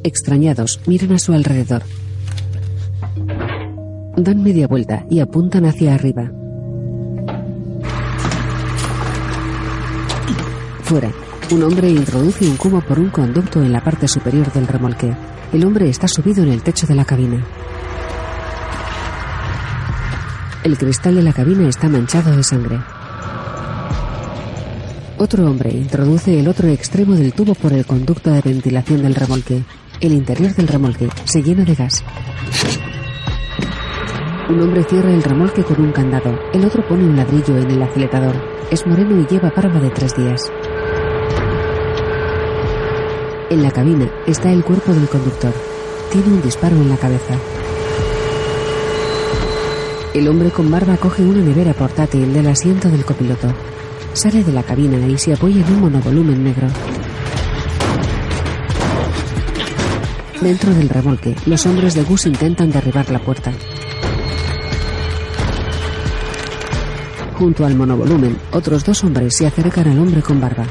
Extrañados, miran a su alrededor. Dan media vuelta y apuntan hacia arriba. Un hombre introduce un cubo por un conducto en la parte superior del remolque. El hombre está subido en el techo de la cabina. El cristal de la cabina está manchado de sangre. Otro hombre introduce el otro extremo del tubo por el conducto de ventilación del remolque. El interior del remolque se llena de gas. Un hombre cierra el remolque con un candado. El otro pone un ladrillo en el acelerador. Es moreno y lleva barba de tres días. En la cabina está el cuerpo del conductor. Tiene un disparo en la cabeza. El hombre con barba coge una nevera portátil del asiento del copiloto. Sale de la cabina y se apoya en un monovolumen negro. Dentro del remolque, los hombres de Gus intentan derribar la puerta. Junto al monovolumen, otros dos hombres se acercan al hombre con barba.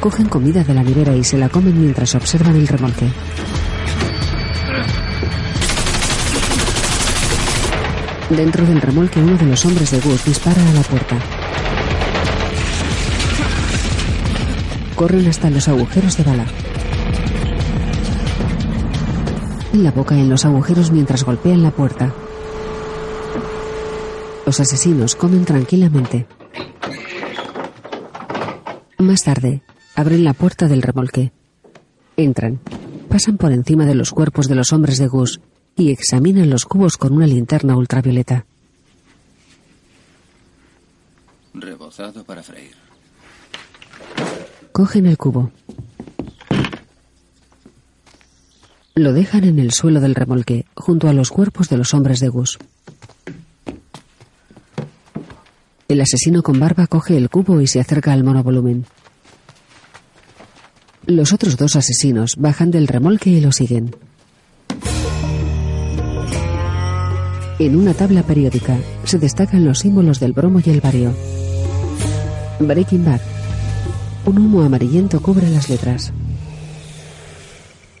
Cogen comida de la nevera y se la comen mientras observan el remolque. Dentro del remolque, uno de los hombres de Gus dispara a la puerta. Corren hasta los agujeros de bala. La boca en los agujeros mientras golpean la puerta. Los asesinos comen tranquilamente. Más tarde, abren la puerta del remolque. Entran. Pasan por encima de los cuerpos de los hombres de Gus y examinan los cubos con una linterna ultravioleta. Rebozado para freír. Cogen el cubo. Lo dejan en el suelo del remolque, junto a los cuerpos de los hombres de Gus. El asesino con barba coge el cubo y se acerca al monovolumen. Los otros dos asesinos bajan del remolque y lo siguen. En una tabla periódica se destacan los símbolos del bromo y el bario. Breaking Bad. Un humo amarillento cubre las letras.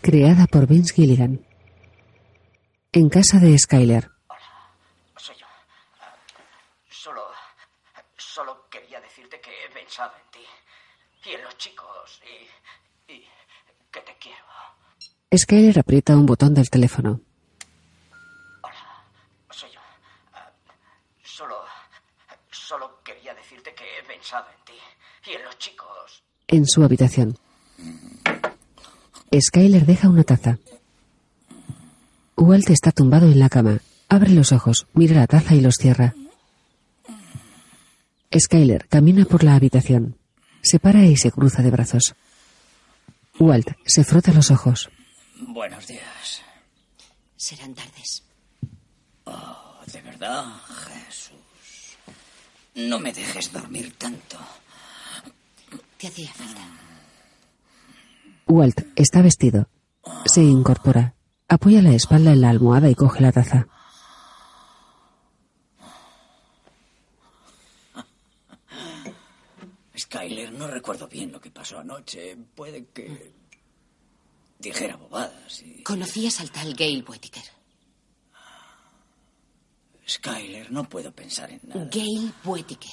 Creada por Vince Gilligan. En casa de Skyler. Soy yo. Solo quería decirte que he pensado en ti. Y en los chicos. Y. que te quiero. Skyler aprieta un botón del teléfono. Soy yo. Ah, Solo. Solo quería decirte que he pensado en ti. Y en los chicos. En su habitación. Skyler deja una taza. Walt está tumbado en la cama. Abre los ojos, mira la taza y los cierra. Skyler camina por la habitación. Se para y se cruza de brazos. Walt se frota los ojos. Buenos días. Serán tardes. Oh, ¿de verdad? Jesús. No me dejes dormir tanto. Te hacía falta. Walt está vestido. Se incorpora. Apoya la espalda en la almohada y coge la taza. Skyler, no recuerdo bien lo que pasó anoche. Puede que dijera bobadas y... ¿Conocías al tal Gail Whittaker? Skyler, no puedo pensar en nada. Gail Whittaker.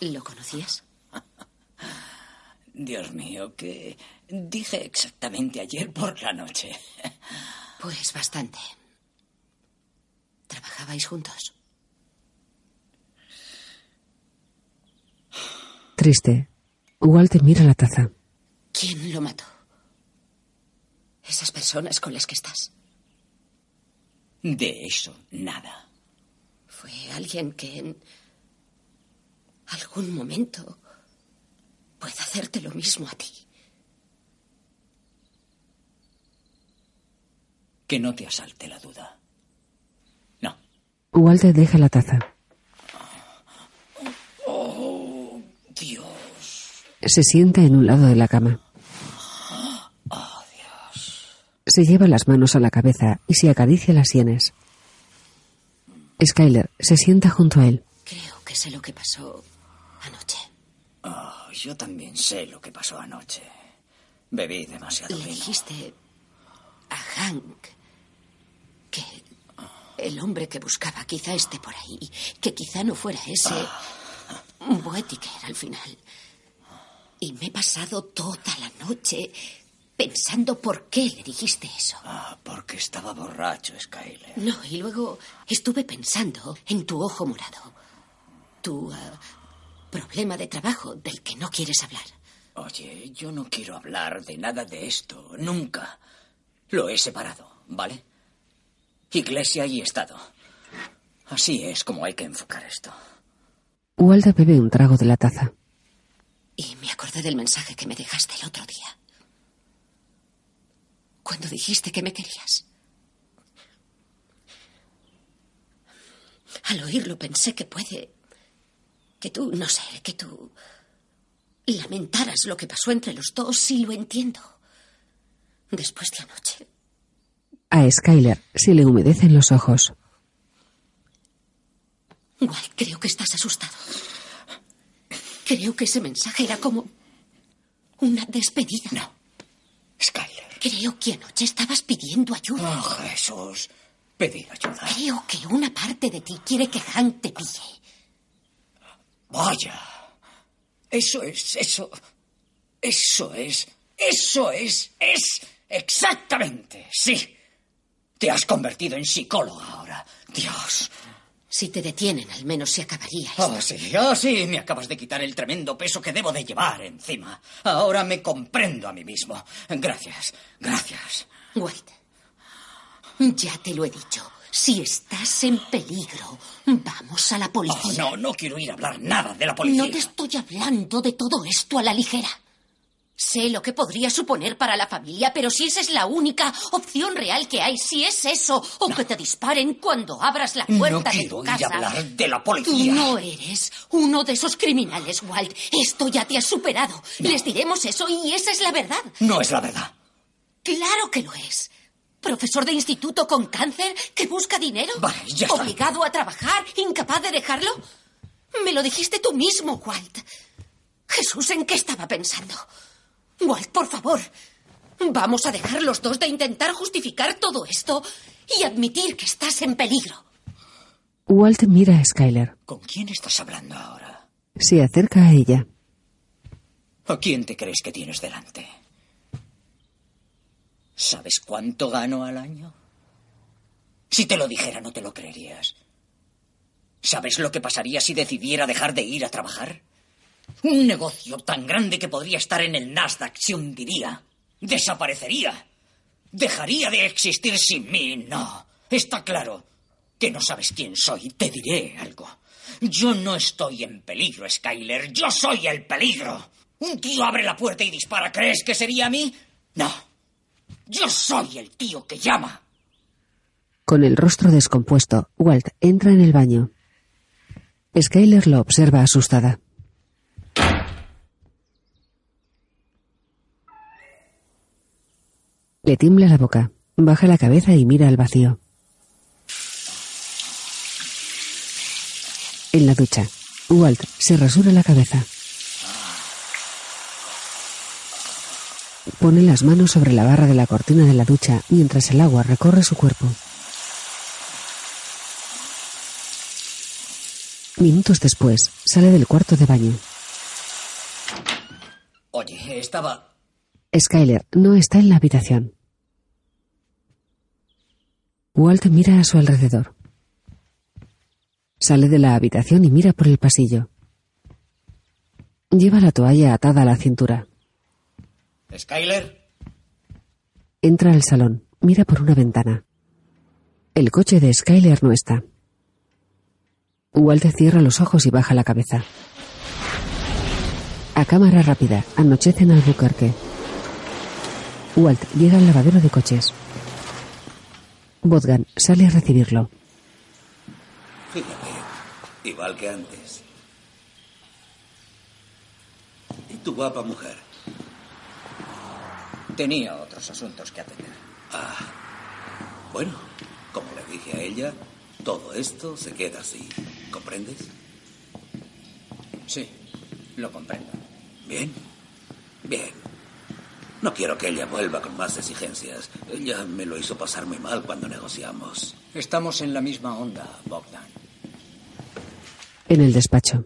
¿Lo conocías? Dios mío, que dije exactamente ayer por la noche. Pues bastante. ¿Trabajabais juntos? Triste. Walt mira la taza. ¿Quién lo mató? Esas personas con las que estás. De eso, nada. Fue alguien que en algún momento puede hacerte lo mismo a ti. Que no te asalte la duda. Walter deja la taza. Oh, Dios. Se sienta en un lado de la cama. Oh, Dios. Se lleva las manos a la cabeza y se acaricia las sienes. Skyler se sienta junto a él. Creo que sé lo que pasó anoche. Oh, yo también sé lo que pasó anoche. Bebí demasiado Le vino. dijiste a Hank que el hombre que buscaba quizá esté por ahí, que quizá no fuera ese Boetiker al final. Y me he pasado toda la noche pensando por qué le dijiste eso. Ah, porque estaba borracho, Skyler. No, y luego estuve pensando en tu ojo morado. Tu ah, problema de trabajo del que no quieres hablar. Oye, yo no quiero hablar de nada de esto. Nunca. Lo he separado, ¿vale? Iglesia y Estado. Así es como hay que enfocar esto. Walter bebe un trago de la taza. Y me acordé del mensaje que me dejaste el otro día. Cuando dijiste que me querías. Al oírlo pensé que puede... Que tú, no sé, que tú... Lamentaras lo que pasó entre los dos, sí lo entiendo. Después de anoche. A Skyler se le humedecen los ojos. Walt, creo que estás asustado. Creo que ese mensaje era como una despedida. No. Skyler. Creo que anoche estabas pidiendo ayuda. Oh, Jesús. Pedir ayuda. Creo que una parte de ti quiere que Hank te pille. Vaya. Eso es, eso. Eso es. Eso es. Es. Exactamente. Sí. Te has convertido en psicóloga ahora. Dios. Si te detienen, al menos se acabaría esto. Oh, sí, oh, sí, me acabas de quitar el tremendo peso que debo de llevar encima. Ahora me comprendo a mí mismo. Gracias, gracias. Walt, ya te lo he dicho. Si estás en peligro, vamos a la policía. Oh, no, no quiero ir a hablar nada de la policía. No te estoy hablando de todo esto a la ligera. Sé lo que podría suponer para la familia, pero si esa es la única opción real que hay, si es eso, o que te disparen cuando abras la puerta no de tu quiero casa. a hablar de la Tú policía. no eres uno de esos criminales, Walt. Esto ya te ha superado. Les diremos eso y esa es la verdad. No es la verdad. Claro que lo es. Profesor de instituto con cáncer que busca dinero. Vale, ya está. Obligado a trabajar, incapaz de dejarlo. Me lo dijiste tú mismo, Walt. Jesús, ¿en qué estaba pensando? Walt, por favor. Vamos a dejar los dos de intentar justificar todo esto y admitir que estás en peligro. Walt mira a Skyler. ¿Con quién estás hablando ahora? Se acerca a ella. ¿A quién te crees que tienes delante? ¿Sabes cuánto gano al año? Si te lo dijera, no te lo creerías. ¿Sabes lo que pasaría si decidiera dejar de ir a trabajar? Un negocio tan grande que podría estar en el Nasdaq se hundiría. Desaparecería. Dejaría de existir sin mí. No. Está claro que no sabes quién soy. Te diré algo. Yo no estoy en peligro, Skyler. Yo soy el peligro. Un tío abre la puerta y dispara. ¿Crees que sería a mí? No. Yo soy el tío que llama. Con el rostro descompuesto, Walt entra en el baño. Skyler lo observa asustada. Le tiembla la boca, baja la cabeza y mira al vacío. En la ducha, Walt se rasura la cabeza. Pone las manos sobre la barra de la cortina de la ducha mientras el agua recorre su cuerpo. Minutos después, sale del cuarto de baño. Oye, estaba... Skyler no está en la habitación. Walt mira a su alrededor. Sale de la habitación y mira por el pasillo. Lleva la toalla atada a la cintura. Skyler. Entra al salón. Mira por una ventana. El coche de Skyler no está. Walter cierra los ojos y baja la cabeza. A cámara rápida, anochece en Albuquerque. Walt llega al lavadero de coches. Bodgan sale a recibirlo. Fíjate, igual que antes. ¿Y tu guapa mujer? Tenía otros asuntos que atender. Ah, bueno, como le dije a ella, todo esto se queda así. ¿Comprendes? Sí, lo comprendo. Bien, bien. No quiero que ella vuelva con más exigencias. Ella me lo hizo pasar muy mal cuando negociamos. Estamos en la misma onda, Bogdan. En el despacho.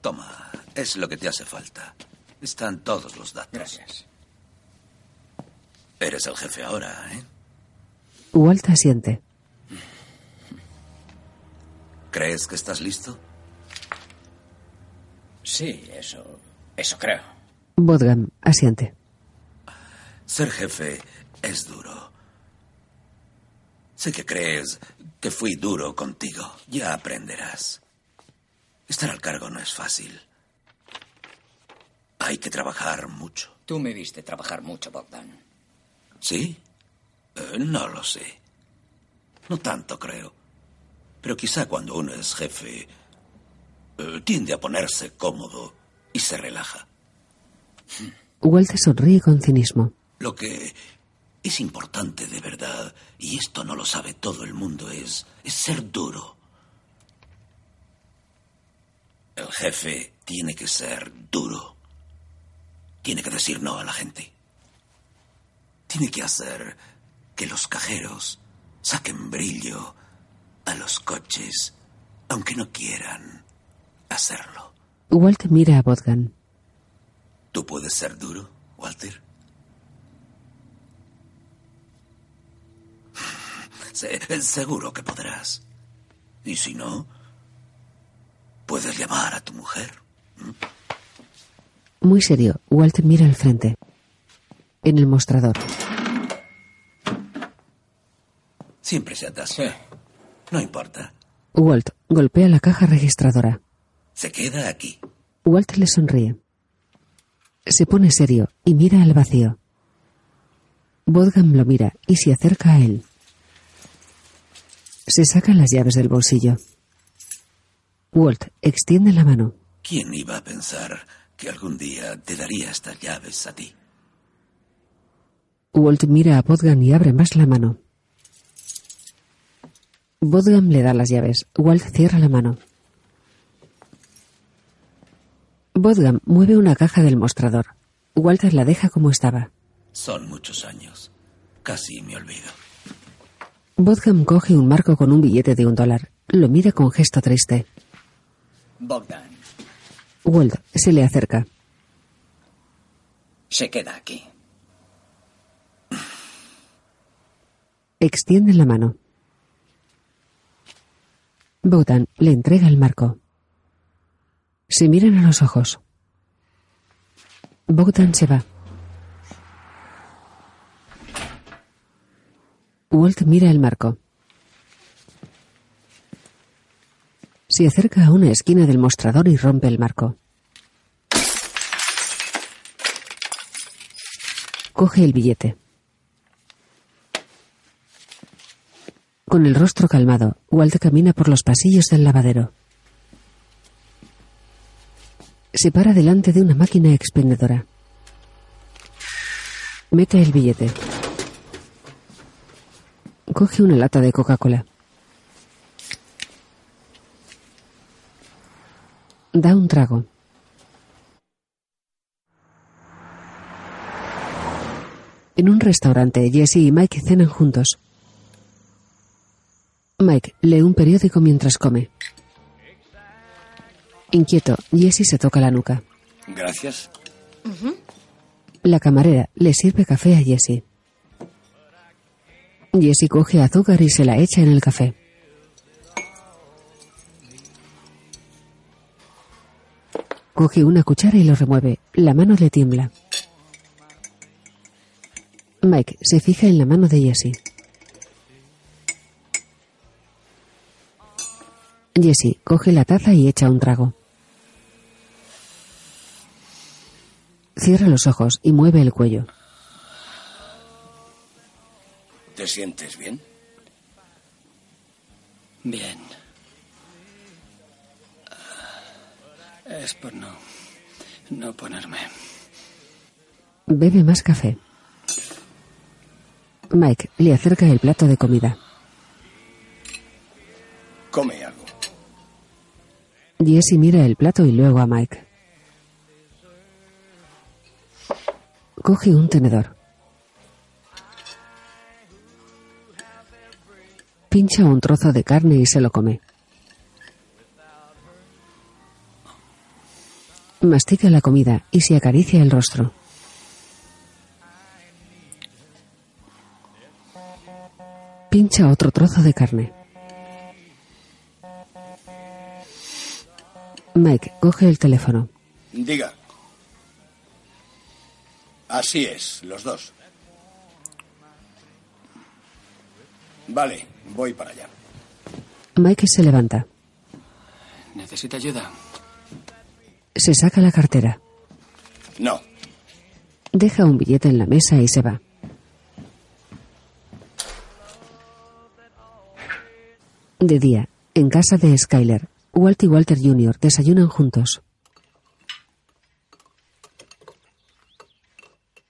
Toma, es lo que te hace falta. Están todos los datos. Gracias. Eres el jefe ahora, ¿eh? Walt asiente. ¿Crees que estás listo? Sí, eso. Eso creo. Bodgam asiente. Ser jefe es duro. Sé que crees que fui duro contigo. Ya aprenderás. Estar al cargo no es fácil. Hay que trabajar mucho. Tú me viste trabajar mucho, Bogdan. ¿Sí? Eh, no lo sé. No tanto, creo. Pero quizá cuando uno es jefe, eh, tiende a ponerse cómodo y se relaja. Walter sonríe con cinismo. Lo que es importante de verdad, y esto no lo sabe todo el mundo, es, es ser duro. El jefe tiene que ser duro. Tiene que decir no a la gente. Tiene que hacer que los cajeros saquen brillo a los coches, aunque no quieran hacerlo. Walt mira a Bodgan. ¿Tú puedes ser duro, Walter? Se- seguro que podrás. Y si no, puedes llamar a tu mujer. Muy serio, Walt mira al frente. En el mostrador. Siempre se atasca. No importa. Walt golpea la caja registradora. Se queda aquí. Walt le sonríe. Se pone serio y mira al vacío. Bodgam lo mira y se acerca a él. Se saca las llaves del bolsillo. Walt extiende la mano. ¿Quién iba a pensar que algún día te daría estas llaves a ti? Walt mira a Bodgam y abre más la mano. Bodgam le da las llaves. Walt cierra la mano. Bodgam mueve una caja del mostrador. Walter la deja como estaba. Son muchos años. Casi me olvido. Bodgam coge un marco con un billete de un dólar. Lo mira con gesto triste. Bogdan Walt se le acerca. se queda aquí. Extiende la mano. Bogdan le entrega el marco. Se miran a los ojos. Bogdan se va. Walt mira el marco. Se acerca a una esquina del mostrador y rompe el marco. Coge el billete. Con el rostro calmado, Walt camina por los pasillos del lavadero. Se para delante de una máquina expendedora. Mete el billete. Coge una lata de Coca-Cola. Da un trago. En un restaurante, Jesse y Mike cenan juntos. Mike lee un periódico mientras come. Inquieto, Jesse se toca la nuca. Gracias. La camarera le sirve café a Jesse. Jesse coge azúcar y se la echa en el café. Coge una cuchara y lo remueve. La mano le tiembla. Mike se fija en la mano de Jesse. Jesse coge la taza y echa un trago. Cierra los ojos y mueve el cuello. ¿Te sientes bien? Bien. Es por no. no ponerme. Bebe más café. Mike le acerca el plato de comida. Come algo. Jesse mira el plato y luego a Mike. Coge un tenedor. Pincha un trozo de carne y se lo come. Mastica la comida y se acaricia el rostro. Pincha otro trozo de carne. Mike coge el teléfono. Diga. Así es, los dos. Vale, voy para allá. Mike se levanta. ¿Necesita ayuda? Se saca la cartera. No. Deja un billete en la mesa y se va. De día, en casa de Skyler, Walt y Walter Jr. desayunan juntos.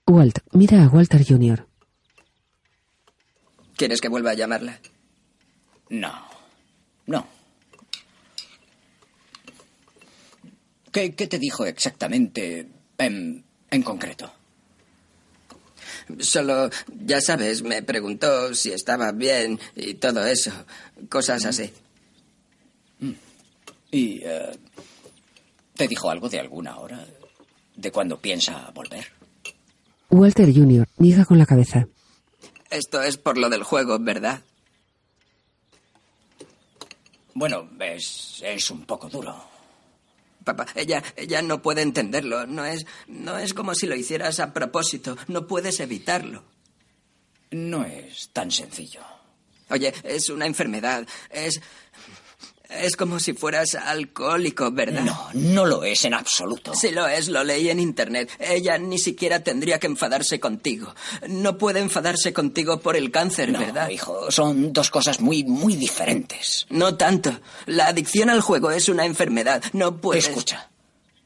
Walt mira a Walter Jr. ¿Quieres que vuelva a llamarla? No. No. ¿Qué, qué te dijo exactamente en, en concreto? Solo, ya sabes, me preguntó si estaba bien y todo eso. Cosas así. ¿Y eh, te dijo algo de alguna hora? ¿De cuándo piensa volver? Walter Jr. niega con la cabeza. Esto es por lo del juego, ¿verdad? Bueno, es, es un poco duro. Papá, ella, ella no puede entenderlo. No es, no es como si lo hicieras a propósito. No puedes evitarlo. No es tan sencillo. Oye, es una enfermedad. Es. Es como si fueras alcohólico, ¿verdad? No, no lo es en absoluto. Si lo es, lo leí en internet. Ella ni siquiera tendría que enfadarse contigo. No puede enfadarse contigo por el cáncer, No, ¿verdad? hijo, son dos cosas muy, muy diferentes. No tanto. La adicción al juego es una enfermedad. No puedes. Escucha,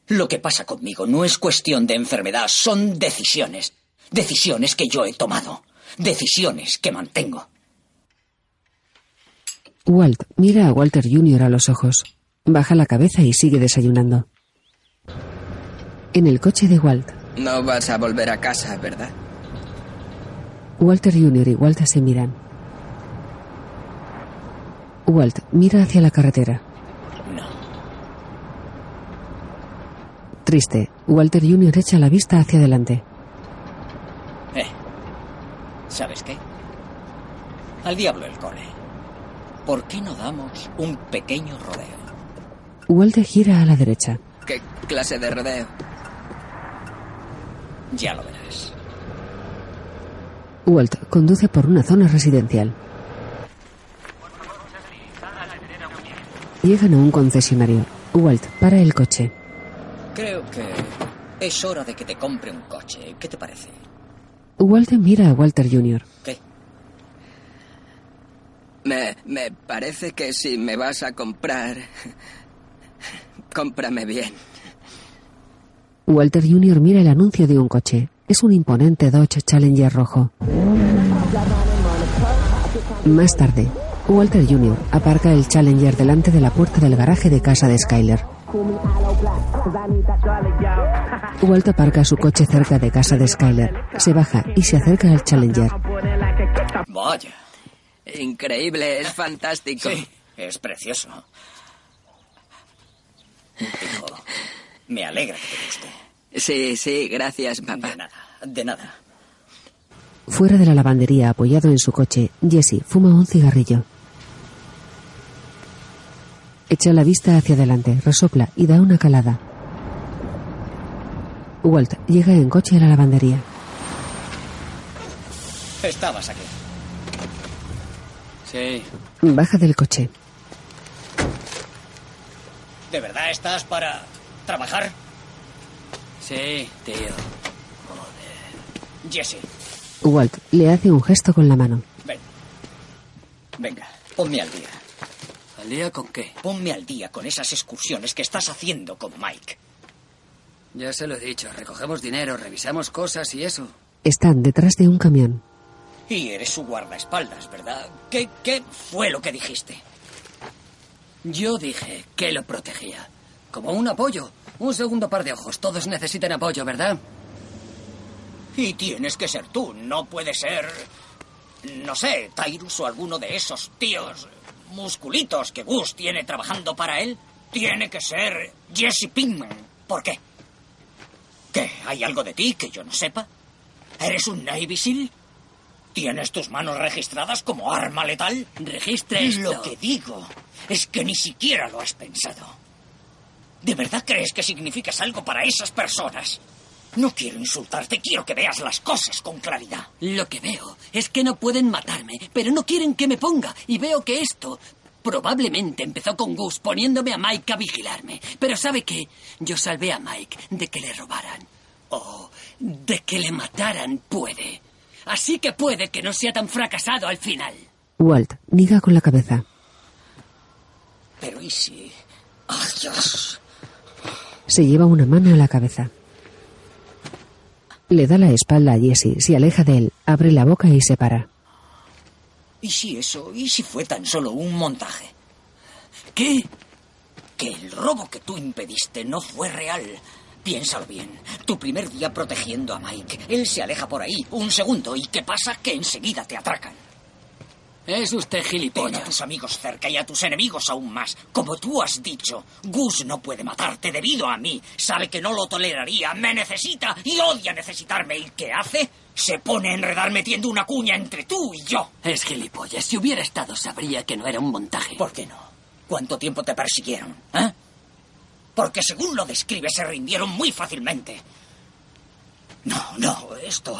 lo que pasa conmigo no es cuestión de enfermedad, son decisiones. Decisiones que yo he tomado. Decisiones que mantengo. Walt mira a Walter Jr. a los ojos. Baja la cabeza y sigue desayunando. En el coche de Walt, No vas a volver a casa, ¿verdad? Walter Jr. y Walt se miran. Walt mira hacia la carretera. No. Triste, Walter Jr. echa la vista hacia adelante. Eh, ¿sabes qué? Al diablo el cole. ¿Por qué no damos un pequeño rodeo? Walter gira a la derecha. ¿Qué clase de rodeo? Ya lo verás. Walt conduce por una zona residencial. Llegan a un concesionario. Walt para el coche. Creo que es hora de que te compre un coche. ¿Qué te parece? Walt mira a Walter Jr. ¿Qué? Me, me parece que si me vas a comprar, cómprame bien. Walter Jr. mira el anuncio de un coche. Es un imponente Dodge Challenger rojo. Más tarde, Walter Jr. aparca el Challenger delante de la puerta del garaje de casa de Skyler. Walt aparca su coche cerca de casa de Skyler. Se baja y se acerca al Challenger. Vaya. Increíble, es fantástico. Sí, es precioso. Hijo, me alegra que te guste. Sí, sí, gracias, papá. De nada, de nada. Fuera de la lavandería, apoyado en su coche, Jesse fuma un cigarrillo. Echa la vista hacia adelante, resopla y da una calada. Walt llega en coche a la lavandería. Estabas aquí. Sí. Baja del coche. ¿De verdad estás para trabajar? Sí, tío. Jesse, Walt le hace un gesto con la mano. ven. Venga, ponme al día. ¿Al día con qué? Ponme al día con esas excursiones que estás haciendo con Mike. Ya se lo he dicho. Recogemos dinero, revisamos cosas y eso. Están detrás de un camión. Y eres su guardaespaldas, ¿verdad? ¿Qué, ¿Qué fue lo que dijiste? Yo dije que lo protegía. Como un apoyo. Un segundo par de ojos. Todos necesitan apoyo, ¿verdad? Y tienes que ser tú, no puede ser. No sé, Tyrus o alguno de esos tíos musculitos que Gus tiene trabajando para él. Tiene que ser Jesse Pinkman. ¿Por qué? ¿Qué? ¿Hay algo de ti que yo no sepa? ¿Eres un Navy SEAL? ¿Tienes tus manos registradas como arma letal? Registre esto. Lo que digo es que ni siquiera lo has pensado. ¿De verdad crees que significas algo para esas personas? No quiero insultarte, quiero que veas las cosas con claridad. Lo que veo es que no pueden matarme, pero no quieren que me ponga. Y veo que esto probablemente empezó con Gus poniéndome a Mike a vigilarme. Pero ¿sabe qué? Yo salvé a Mike de que le robaran. O de que le mataran, puede. Así que puede que no sea tan fracasado al final. Walt niega con la cabeza. Pero ¿y si... ¡Ay, Dios! Se lleva una mano a la cabeza. Le da la espalda a Jesse, se aleja de él, abre la boca y se para. ¿Y si eso? ¿Y si fue tan solo un montaje? ¿Qué? Que el robo que tú impediste no fue real. Piénsalo bien. Tu primer día protegiendo a Mike. Él se aleja por ahí. Un segundo. ¿Y qué pasa? Que enseguida te atracan. Es usted Ten a gilipollas. tus amigos cerca y a tus enemigos aún más. Como tú has dicho, Gus no puede matarte debido a mí. Sabe que no lo toleraría, me necesita y odia necesitarme. ¿Y qué hace? Se pone a enredar metiendo una cuña entre tú y yo. Es gilipollas. Si hubiera estado, sabría que no era un montaje. ¿Por qué no? ¿Cuánto tiempo te persiguieron? ¿Eh? Porque según lo describe, se rindieron muy fácilmente. No, no, esto.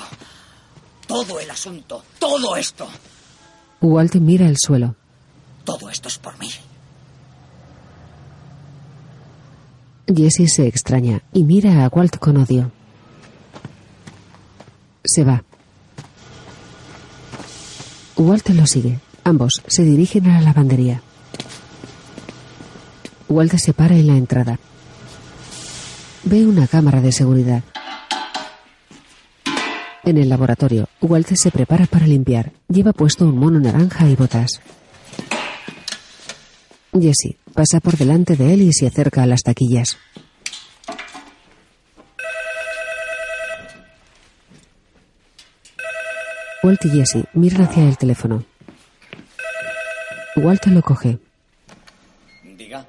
Todo el asunto, todo esto. Walt mira el suelo. Todo esto es por mí. Jesse se extraña y mira a Walt con odio. Se va. Walt lo sigue. Ambos se dirigen a la lavandería. Walt se para en la entrada. Ve una cámara de seguridad. En el laboratorio, Walt se prepara para limpiar. Lleva puesto un mono naranja y botas. Jesse pasa por delante de él y se acerca a las taquillas. Walt y Jesse miran hacia el teléfono. Walt lo coge. Diga.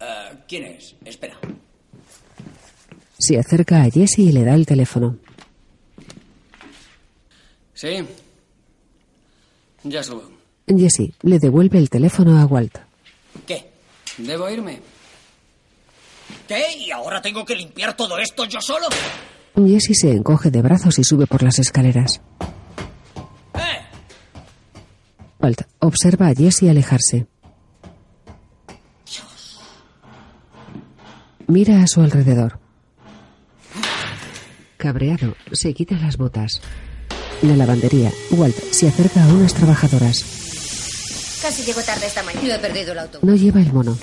Ah, ¿Quién es? Espera. Se acerca a Jesse y le da el teléfono. Sí. Ya subo. Jesse le devuelve el teléfono a Walt. ¿Qué? ¿Debo irme? ¿Qué? ¿Y ahora tengo que limpiar todo esto yo solo? Jesse se encoge de brazos y sube por las escaleras. ¡Eh! Walt observa a Jesse alejarse. Mira a su alrededor. Cabreado, se quita las botas. La lavandería, Walt se acerca a unas trabajadoras. Casi llego tarde esta mañana. Yo he perdido el autobús. No lleva el mono.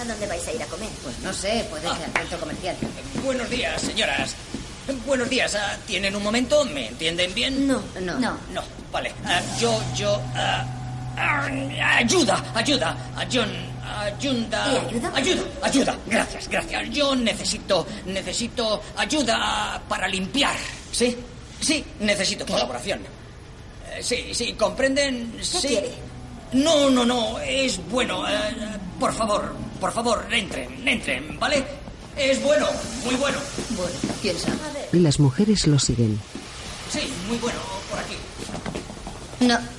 ¿A dónde vais a ir a comer? Pues no sé, puede que al centro comercial. Buenos días, señoras. Buenos días. ah, ¿Tienen un momento? ¿Me entienden bien? No, no. No. No, vale. Ah, yo, yo... ah, ah, ayuda, ayuda. John, ayuda. ¿Y ayuda? Ayuda, ayuda. Gracias, gracias. Yo necesito, necesito ayuda para limpiar. ¿Sí? Sí, necesito colaboración. Eh, sí, sí, ¿comprenden? ¿Qué sí. quiere? No, no, no, es bueno. eh, por favor, por favor, entren, entren, ¿vale? Es bueno, muy bueno. Bueno, quién sabe. Las mujeres lo siguen. Sí, muy bueno, por aquí. No.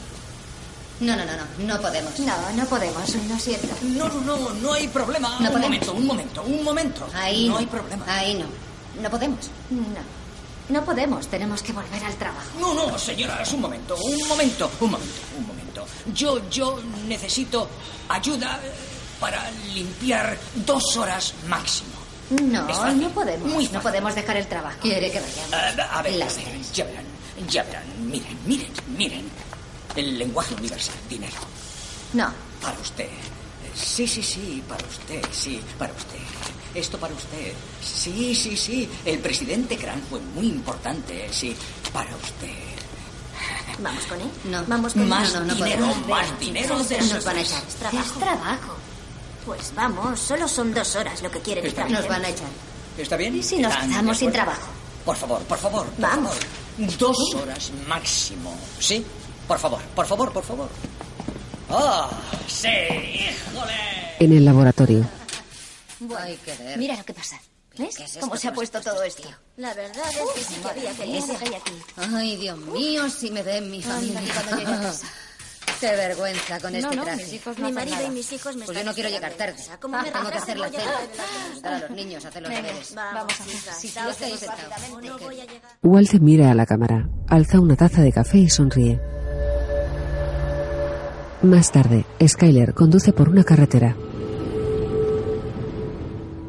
No, no, no, no, no podemos. No, no podemos, lo siento. No, no, no, no hay problema. No un podemos. momento, un momento, un momento. Ahí no no. hay problema. Ahí no. No podemos. No. No podemos, tenemos que volver al trabajo. No, no, señoras, un momento, un momento, un momento, un momento. Yo, yo necesito ayuda eh, para limpiar dos horas máximo. No, fácil. no podemos. Muy no podemos dejar el trabajo. Quiere que vayamos. Ah, a ver, Las a ver, ya verán, ya verán. Miren, miren, miren. El lenguaje universal, dinero. No. Para usted. Sí, sí, sí, para usted, sí, para usted. Esto para usted. Sí, sí, sí. El presidente Grant fue muy importante, sí, para usted. ¿Vamos con él? No. Vamos con Más no, no dinero, podemos. más dinero. Nos de van esos- a echar. Es trabajo. Es trabajo. Pues vamos, solo son dos horas lo que quieren Está. Nos van a echar. ¿Está bien? ¿Y si nos ¿Están de quedamos sin trabajo? Por favor, por favor. por Vamos. favor. Dos horas máximo. ¿Sí? Por favor, por favor, por favor. ¡Ah! ¡Sí! ¡Híjole! En el laboratorio, Hay que ver. Mira lo que pasa. ¿Ves? ¿Qué es esto ¿Cómo se ha puesto todo esto? tío? La verdad es que sí que había que aquí. Ay, Dios mío, si me ven mi familia. A casa. Qué vergüenza con No, este no, traje. mis hijos no Mi marido nada. y mis hijos me Pues yo no quiero llegar tarde. Como Ah, me tengo que hacer la cena. llegar tarde. Ayudar a los niños hacer los deberes. vamos a hacer. Sí, sí, Daos estoy prisa, sentado. No voy a llegar. Walter mira a la cámara, alza una taza de café y sonríe. Más tarde, Skyler conduce por una carretera.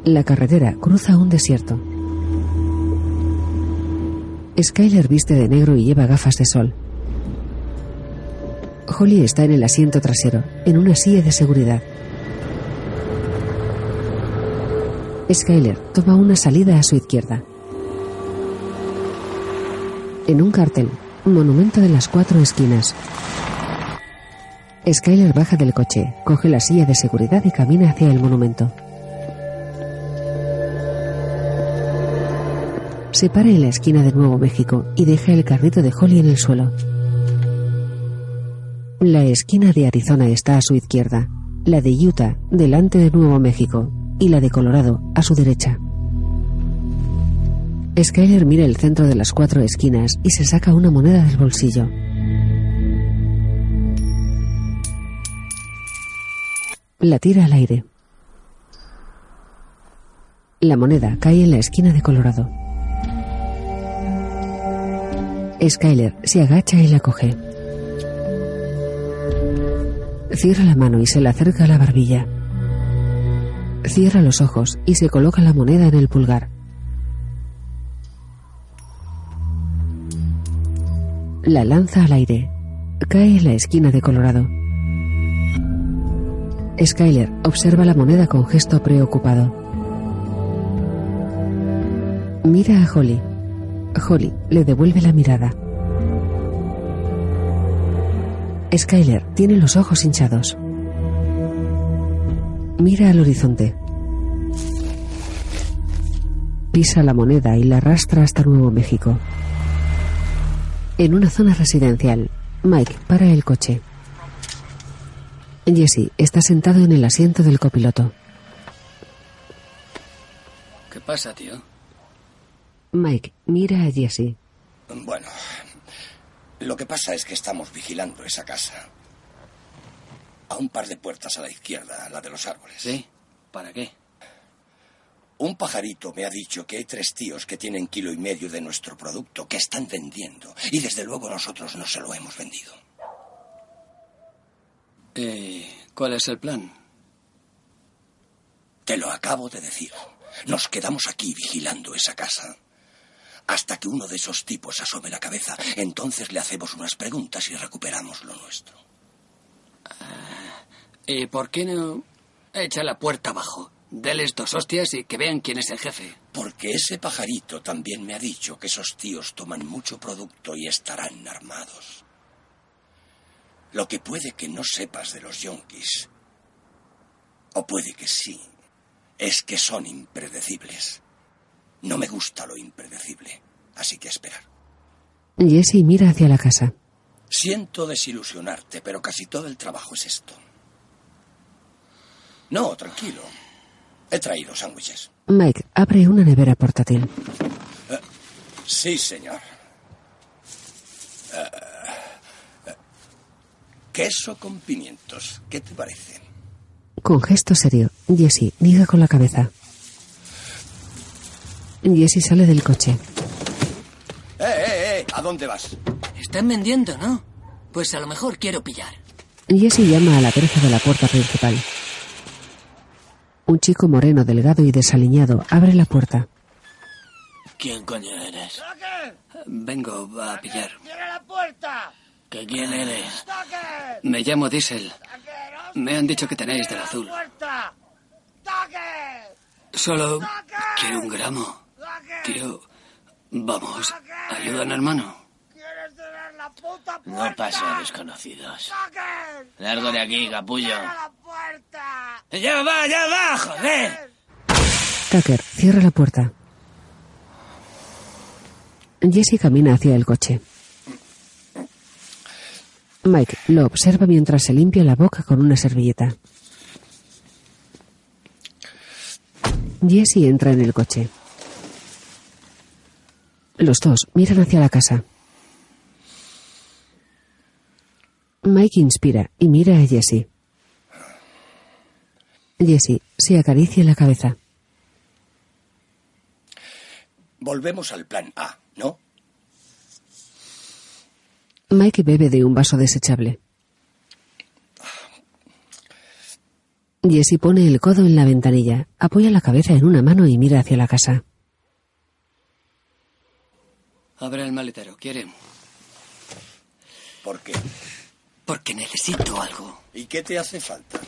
La carretera cruza un desierto. Skyler viste de negro y lleva gafas de sol. Holly está en el asiento trasero, en una silla de seguridad. Skyler toma una salida a su izquierda. En un cartel, monumento de las cuatro esquinas. Skyler baja del coche, coge la silla de seguridad y camina hacia el monumento. Se para en la esquina de Nuevo México y deja el carrito de Holly en el suelo. La esquina de Arizona está a su izquierda, la de Utah delante de Nuevo México y la de Colorado a su derecha. Skyler mira el centro de las cuatro esquinas y se saca una moneda del bolsillo. La tira al aire. La moneda cae en la esquina de Colorado. Skyler se agacha y la coge. Cierra la mano y se la acerca a la barbilla. Cierra los ojos y se coloca la moneda en el pulgar. La lanza al aire. Cae en la esquina de Colorado. Skyler observa la moneda con gesto preocupado. Mira a Holly. Holly le devuelve la mirada. Skyler tiene los ojos hinchados. Mira al horizonte. Pisa la moneda y la arrastra hasta Nuevo México. En una zona residencial, Mike para el coche. Jesse está sentado en el asiento del copiloto. ¿Qué pasa, tío? Mike mira a Jesse. Bueno, lo que pasa es que estamos vigilando esa casa. A un par de puertas a la izquierda, la de los árboles. ¿Sí? ¿Para qué? Un pajarito me ha dicho que hay tres tíos que tienen kilo y medio de nuestro producto que están vendiendo. Y desde luego nosotros no se lo hemos vendido. ¿Y cuál es el plan? Te lo acabo de decir. Nos quedamos aquí vigilando esa casa. Hasta que uno de esos tipos asome la cabeza. Entonces le hacemos unas preguntas y recuperamos lo nuestro. ¿Y por qué no echa la puerta abajo? Deles dos hostias y que vean quién es el jefe. Porque ese pajarito también me ha dicho que esos tíos toman mucho producto y estarán armados. Lo que puede que no sepas de los yonkis, o puede que sí, es que son impredecibles. No me gusta lo impredecible, así que esperar. Jesse mira hacia la casa. Siento desilusionarte, pero casi todo el trabajo es esto. No, tranquilo. He traído sándwiches. Mike abre una nevera portátil. Sí, señor. Eh, eh, Queso con pimientos. ¿Qué te parece? Con gesto serio, Jesse niega con la cabeza. Jesse sale del coche. ¡Eh, eh, eh! ¿A dónde vas? Están vendiendo, ¿no? Pues a lo mejor quiero pillar. Jesse llama a la verja de la puerta principal. Un chico moreno, delgado y desaliñado abre la puerta. ¿Quién coño eres? Vengo a pillar. ¡Cierra la puerta! ¿Que quién eres? Me llamo Diesel. Me han dicho que tenéis del azul. Solo quiero un gramo. Tío, vamos. Ayudan, hermano. No paso a desconocidos. Largo de aquí, capullo. ¡Ya va, ya va, joder! Tucker cierra la puerta. Jesse camina hacia el coche. Mike lo observa mientras se limpia la boca con una servilleta. Jesse entra en el coche. Los dos miran hacia la casa. Mike inspira y mira a Jesse. Jesse se acaricia la cabeza. Volvemos al plan A, ¿no? Mike bebe de un vaso desechable. Jesse pone el codo en la ventanilla, apoya la cabeza en una mano y mira hacia la casa. Abre el maletero, ¿quiere? ¿Por qué? Porque necesito algo. ¿Y qué te hace falta?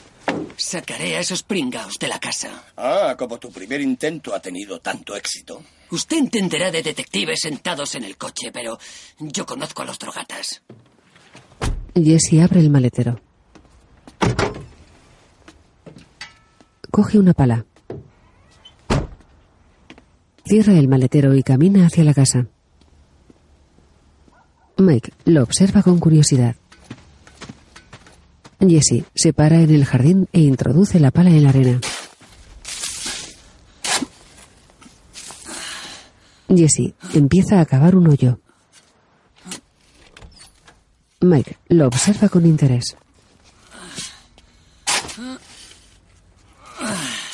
Sacaré a esos pringaos de la casa. Ah, como tu primer intento ha tenido tanto éxito. Usted entenderá de detectives sentados en el coche, pero yo conozco a los drogatas. Jesse abre el maletero. Coge una pala. Cierra el maletero y camina hacia la casa. Mike lo observa con curiosidad. Jesse se para en el jardín e introduce la pala en la arena. Jesse empieza a cavar un hoyo. Mike lo observa con interés.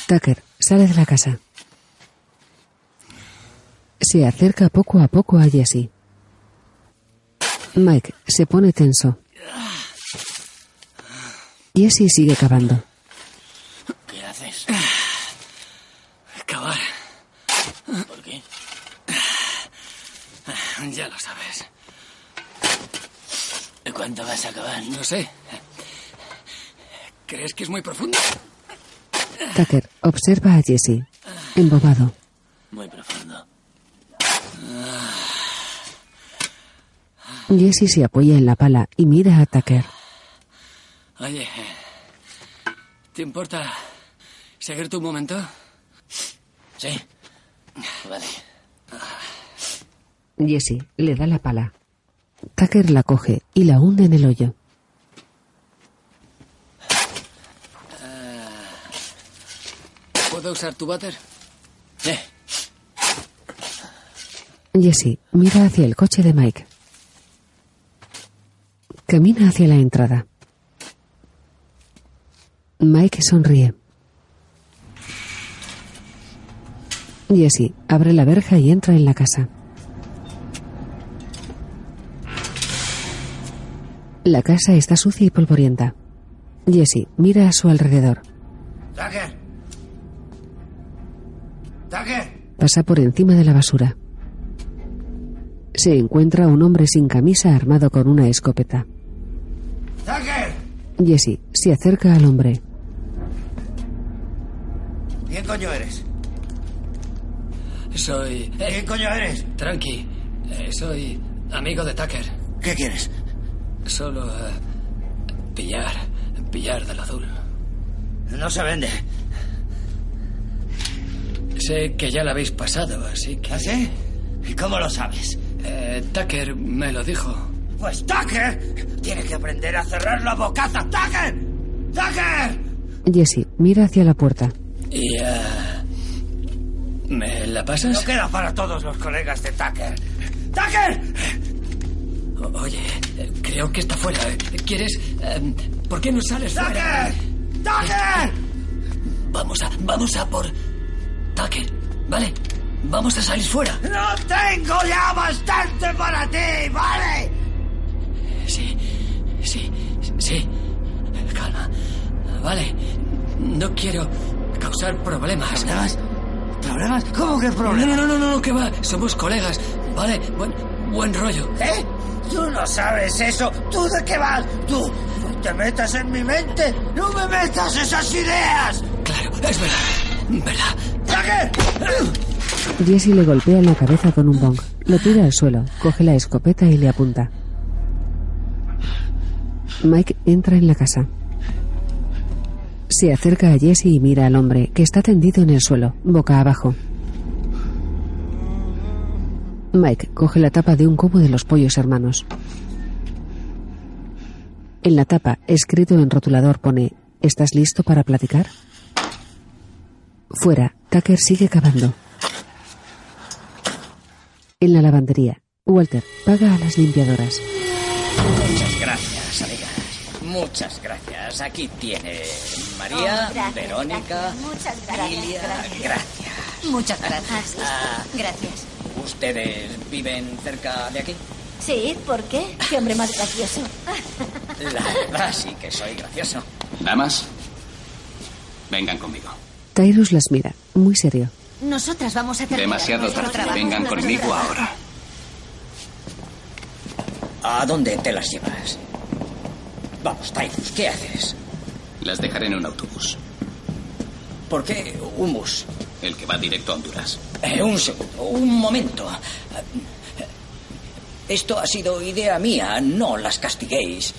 Tucker sale de la casa. Se acerca poco a poco a Jesse. Mike se pone tenso. Jesse sigue cavando. ¿Qué haces? Cavar. ¿Por qué? Ya lo sabes. ¿Cuánto vas a acabar? No sé. ¿Crees que es muy profundo? Tucker observa a Jesse, embobado. Muy profundo. Jesse se apoya en la pala y mira a Tucker. Oye, ¿te importa seguirte un momento? Sí. Vale. Jesse le da la pala. Tucker la coge y la hunde en el hoyo. ¿Puedo usar tu váter? Sí. Jesse mira hacia el coche de Mike. Camina hacia la entrada. Mike sonríe. Jesse abre la verja y entra en la casa. La casa está sucia y polvorienta. Jesse mira a su alrededor. ¡Tucker! ¡Tucker! Pasa por encima de la basura. Se encuentra un hombre sin camisa armado con una escopeta. ¡Tucker! Jesse se acerca al hombre. ¿Quién coño eres? Soy... ¿Quién coño eres? Tranqui. Eh, soy amigo de Tucker. ¿Qué quieres? Solo eh, pillar. Pillar del azul. No se vende. Sé que ya la habéis pasado, así que... ¿Ah, sí? ¿Y cómo lo sabes? Eh, Tucker me lo dijo. Pues Tucker tiene que aprender a cerrar la bocaza. ¡Tucker! ¡Tucker! Jesse mira hacia la puerta. ¿Y... eh, ¿Me la pasas? No queda para todos los colegas de Tucker. ¡Tucker! O- Oye, creo que está fuera. ¿Quieres...? eh, ¿Por qué no sales fuera? ¡Tucker! ¡Tucker! Vamos a... Vamos a por... Tucker, ¿vale? Vamos a salir fuera. ¡No tengo ya bastante para ti, ¿vale? Sí, sí, sí. Calma. Vale. No quiero causar problemas. ¿Problemas? ¿Problemas? ¿Cómo que problemas? No, no, no, no, no, que va. Somos colegas. Vale, buen, buen rollo. ¿Eh? Tú no sabes eso. ¿Tú de qué vas? Tú no te metas en mi mente. No me metas esas ideas. Claro, es verdad. ¿Verdad? ¡Tucker! Jesse le golpea en la cabeza con un bong. Lo tira al suelo, coge la escopeta y le apunta. Mike entra en la casa. Se acerca a Jesse y mira al hombre, que está tendido en el suelo, boca abajo. Mike coge la tapa de un cubo de los pollos hermanos. En la tapa, escrito en rotulador, pone ¿Estás listo para platicar? Fuera, Tucker sigue cavando. En la lavandería, Walter paga a las limpiadoras. Muchas gracias. Muchas gracias. Aquí tiene María, Oh, gracias, Verónica, gracias. Muchas gracias, Lilia. gracias. Gracias. Muchas gracias. Ah, Gracias. ¿Ustedes viven cerca de aquí? Sí, ¿por qué? Qué hombre más gracioso. La verdad sí que soy gracioso. Damas, vengan conmigo. Tyrus las mira, muy serio. Nosotras vamos a terminar Demasiado tarde. trabajo. Vengan conmigo ahora. ¿A dónde te las llevas? Vamos, Tyrus, ¿qué haces? Las dejaré en un autobús. ¿Por qué un bus? El que va directo a Honduras. Eh, un segundo, un momento. Esto ha sido idea mía, no las castiguéis.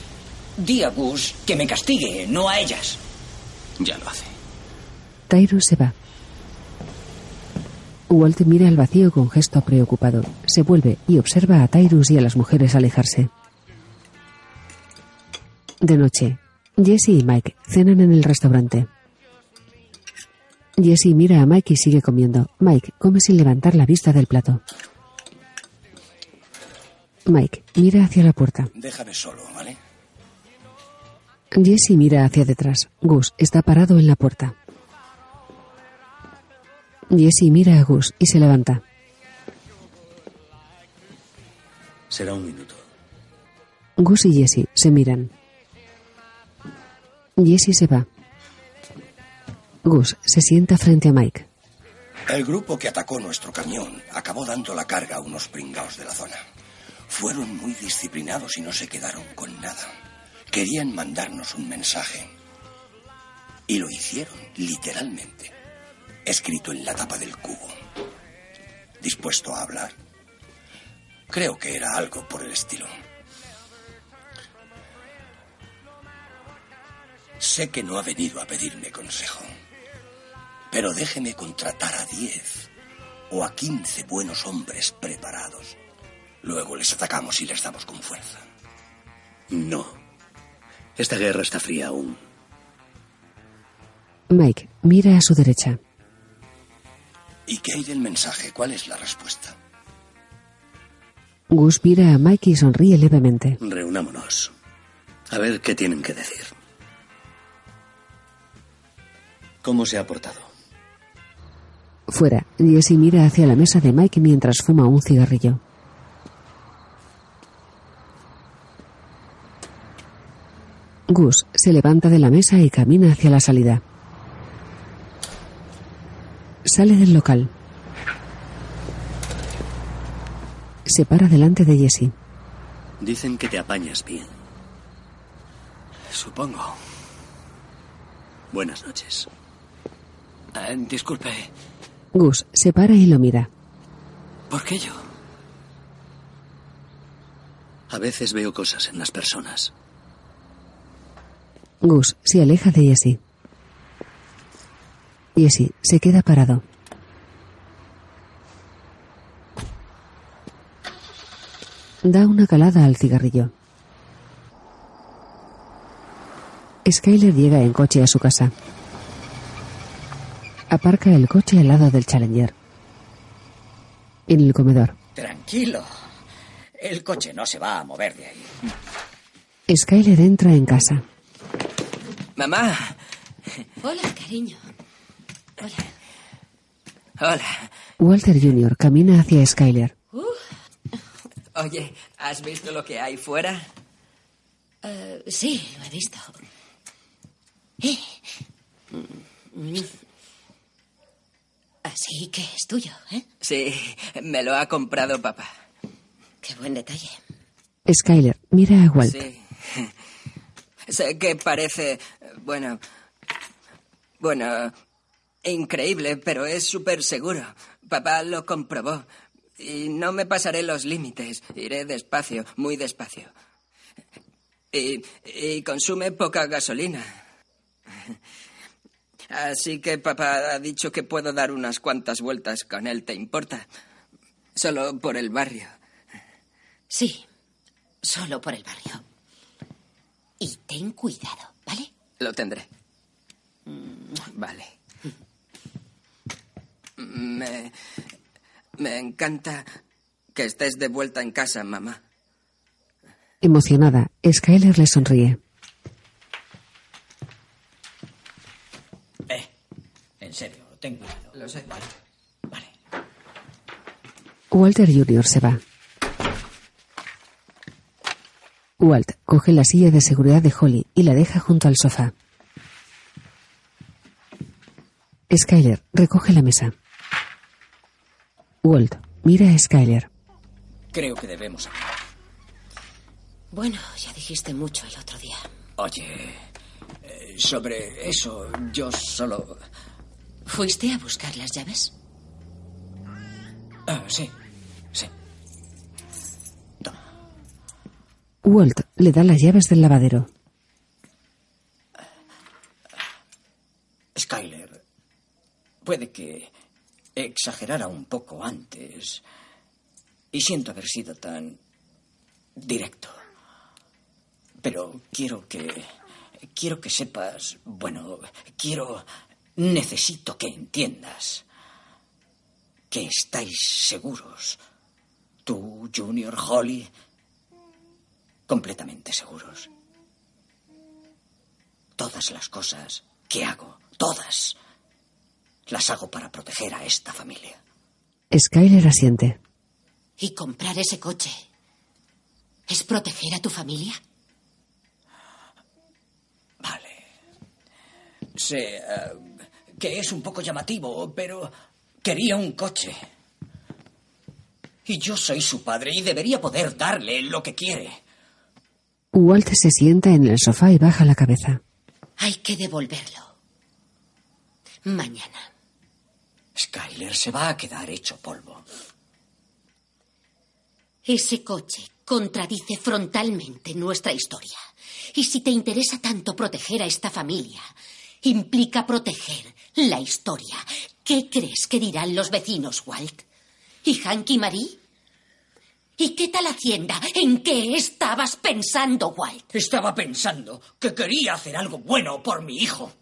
Di a Gus que me castigue, no a ellas. Ya lo hace. Tyrus se va. Walt mira al vacío con gesto preocupado. Se vuelve y observa a Tyrus y a las mujeres alejarse. De noche, Jesse y Mike cenan en el restaurante. Jesse mira a Mike y sigue comiendo. Mike come sin levantar la vista del plato. Mike mira hacia la puerta. Déjame solo, ¿vale? Jesse mira hacia detrás. Gus está parado en la puerta. Jesse mira a Gus y se levanta. Será un minuto. Gus y Jesse se miran. Jesse se va. Gus se sienta frente a Mike. El grupo que atacó nuestro camión acabó dando la carga a unos pringaos de la zona. Fueron muy disciplinados y no se quedaron con nada. Querían mandarnos un mensaje. Y lo hicieron, literalmente. Escrito en la tapa del cubo. ¿Dispuesto a hablar? Creo que era algo por el estilo. Sé que no ha venido a pedirme consejo. Pero déjeme contratar a 10 o a 15 buenos hombres preparados. Luego les atacamos y les damos con fuerza. No. Esta guerra está fría aún. Mike mira a su derecha. ¿Y qué hay del mensaje? ¿Cuál es la respuesta? Gus mira a Mike y sonríe levemente. Reunámonos. A ver qué tienen que decir. ¿Cómo se ha portado? Fuera, Jesse mira hacia la mesa de Mike mientras fuma un cigarrillo. Gus se levanta de la mesa y camina hacia la salida. Sale del local. Se para delante de Jesse. Dicen que te apañas bien. Supongo. Buenas noches. Eh, disculpe, Gus se para y lo mira. ¿por qué yo? A veces veo cosas en las personas. Gus se aleja de Jesse. Jesse se queda parado. Da una calada al cigarrillo. Skyler llega en coche a su casa. Aparca el coche al lado del Challenger. En el comedor, Tranquilo. El coche no se va a mover de ahí. Skyler entra en casa. Mamá. Hola, cariño. Hola. Hola. Walter Jr. camina hacia Skyler. Uh, Oye, ¿has visto lo que hay fuera? eh, sí, lo he visto. Eh. Mm. Así que es tuyo, ¿eh? Sí, me lo ha comprado papá. Qué buen detalle. Skyler mira a Walt. Sí. Sé que parece, bueno, bueno, increíble, pero es súper seguro. Papá lo comprobó. Y no me pasaré los límites. Iré despacio, muy despacio. Y, y consume poca gasolina. Así que papá ha dicho que puedo dar unas cuantas vueltas con él, ¿te importa? Solo por el barrio. Sí, solo por el barrio. Y ten cuidado, ¿vale? Lo tendré. Vale. Me, me encanta que estés de vuelta en casa, mamá. Emocionada, Skyler le sonríe. En serio, ten cuidado. Lo sé. Walter Jr. se va. Walt coge la silla de seguridad de Holly y la deja junto al sofá. Skyler recoge la mesa. Walt mira a Skyler. Creo que debemos acabar. Bueno, ya dijiste mucho el otro día. Oye, eh, sobre eso yo solo... ¿Fuiste a buscar las llaves? Ah, sí, sí. Walt le da las llaves del lavadero. Skyler, puede que exagerara un poco antes y siento haber sido tan directo. Pero quiero que quiero que sepas, bueno, quiero necesito que entiendas que estáis seguros. Tú, Junior Holly, completamente seguros. Todas las cosas que hago, todas, las hago para proteger a esta familia. Skyler asiente. ¿Y comprar ese coche? ¿Es proteger a tu familia? Sé eh, que es un poco llamativo, pero quería un coche. Y yo soy su padre y debería poder darle lo que quiere. Walt se sienta en el sofá y baja la cabeza. Hay que devolverlo. Mañana. Skyler se va a quedar hecho polvo. Ese coche contradice frontalmente nuestra historia. Y si te interesa tanto proteger a esta familia, implica proteger la historia. ¿Qué crees que dirán los vecinos, Walt? ¿Y Hank y Marie? ¿Y qué tal Hacienda? ¿En qué estabas pensando, Walt? Estaba pensando que quería hacer algo bueno por mi hijo.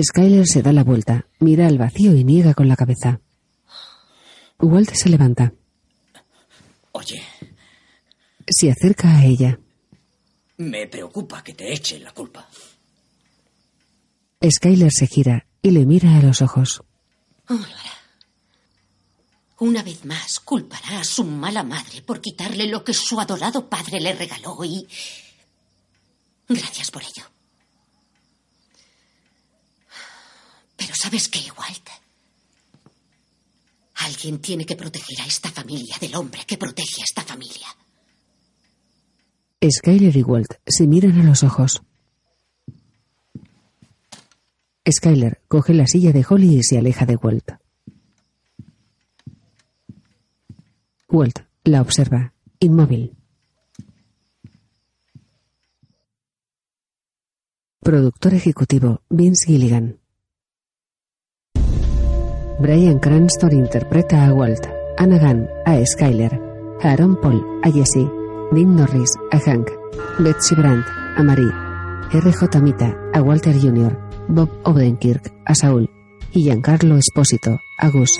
Skyler se da la vuelta, mira al vacío y niega con la cabeza. Walt se levanta. Oye, Se acerca a ella. Me preocupa que te echen la culpa. Skyler se gira y le mira a los ojos. Oh, lo hará. Una vez más culpará a su mala madre por quitarle lo que su adorado padre le regaló y... Gracias por ello. Pero ¿sabes qué, Walt? Alguien tiene que proteger a esta familia del hombre que protege a esta familia. Skyler y Walt se miran a los ojos. Skyler coge la silla de Holly y se aleja de Walt. Walt la observa, inmóvil. Productor ejecutivo Vince Gilligan. Brian Cranston interpreta a Walt, Anna a Skyler, Aaron Paul a Jesse, Dean Norris a Hank, Betsy Brandt a Marie, R.J. Mita a Walter Jr., Bob Odenkirk a Saul y Giancarlo Espósito a Gus.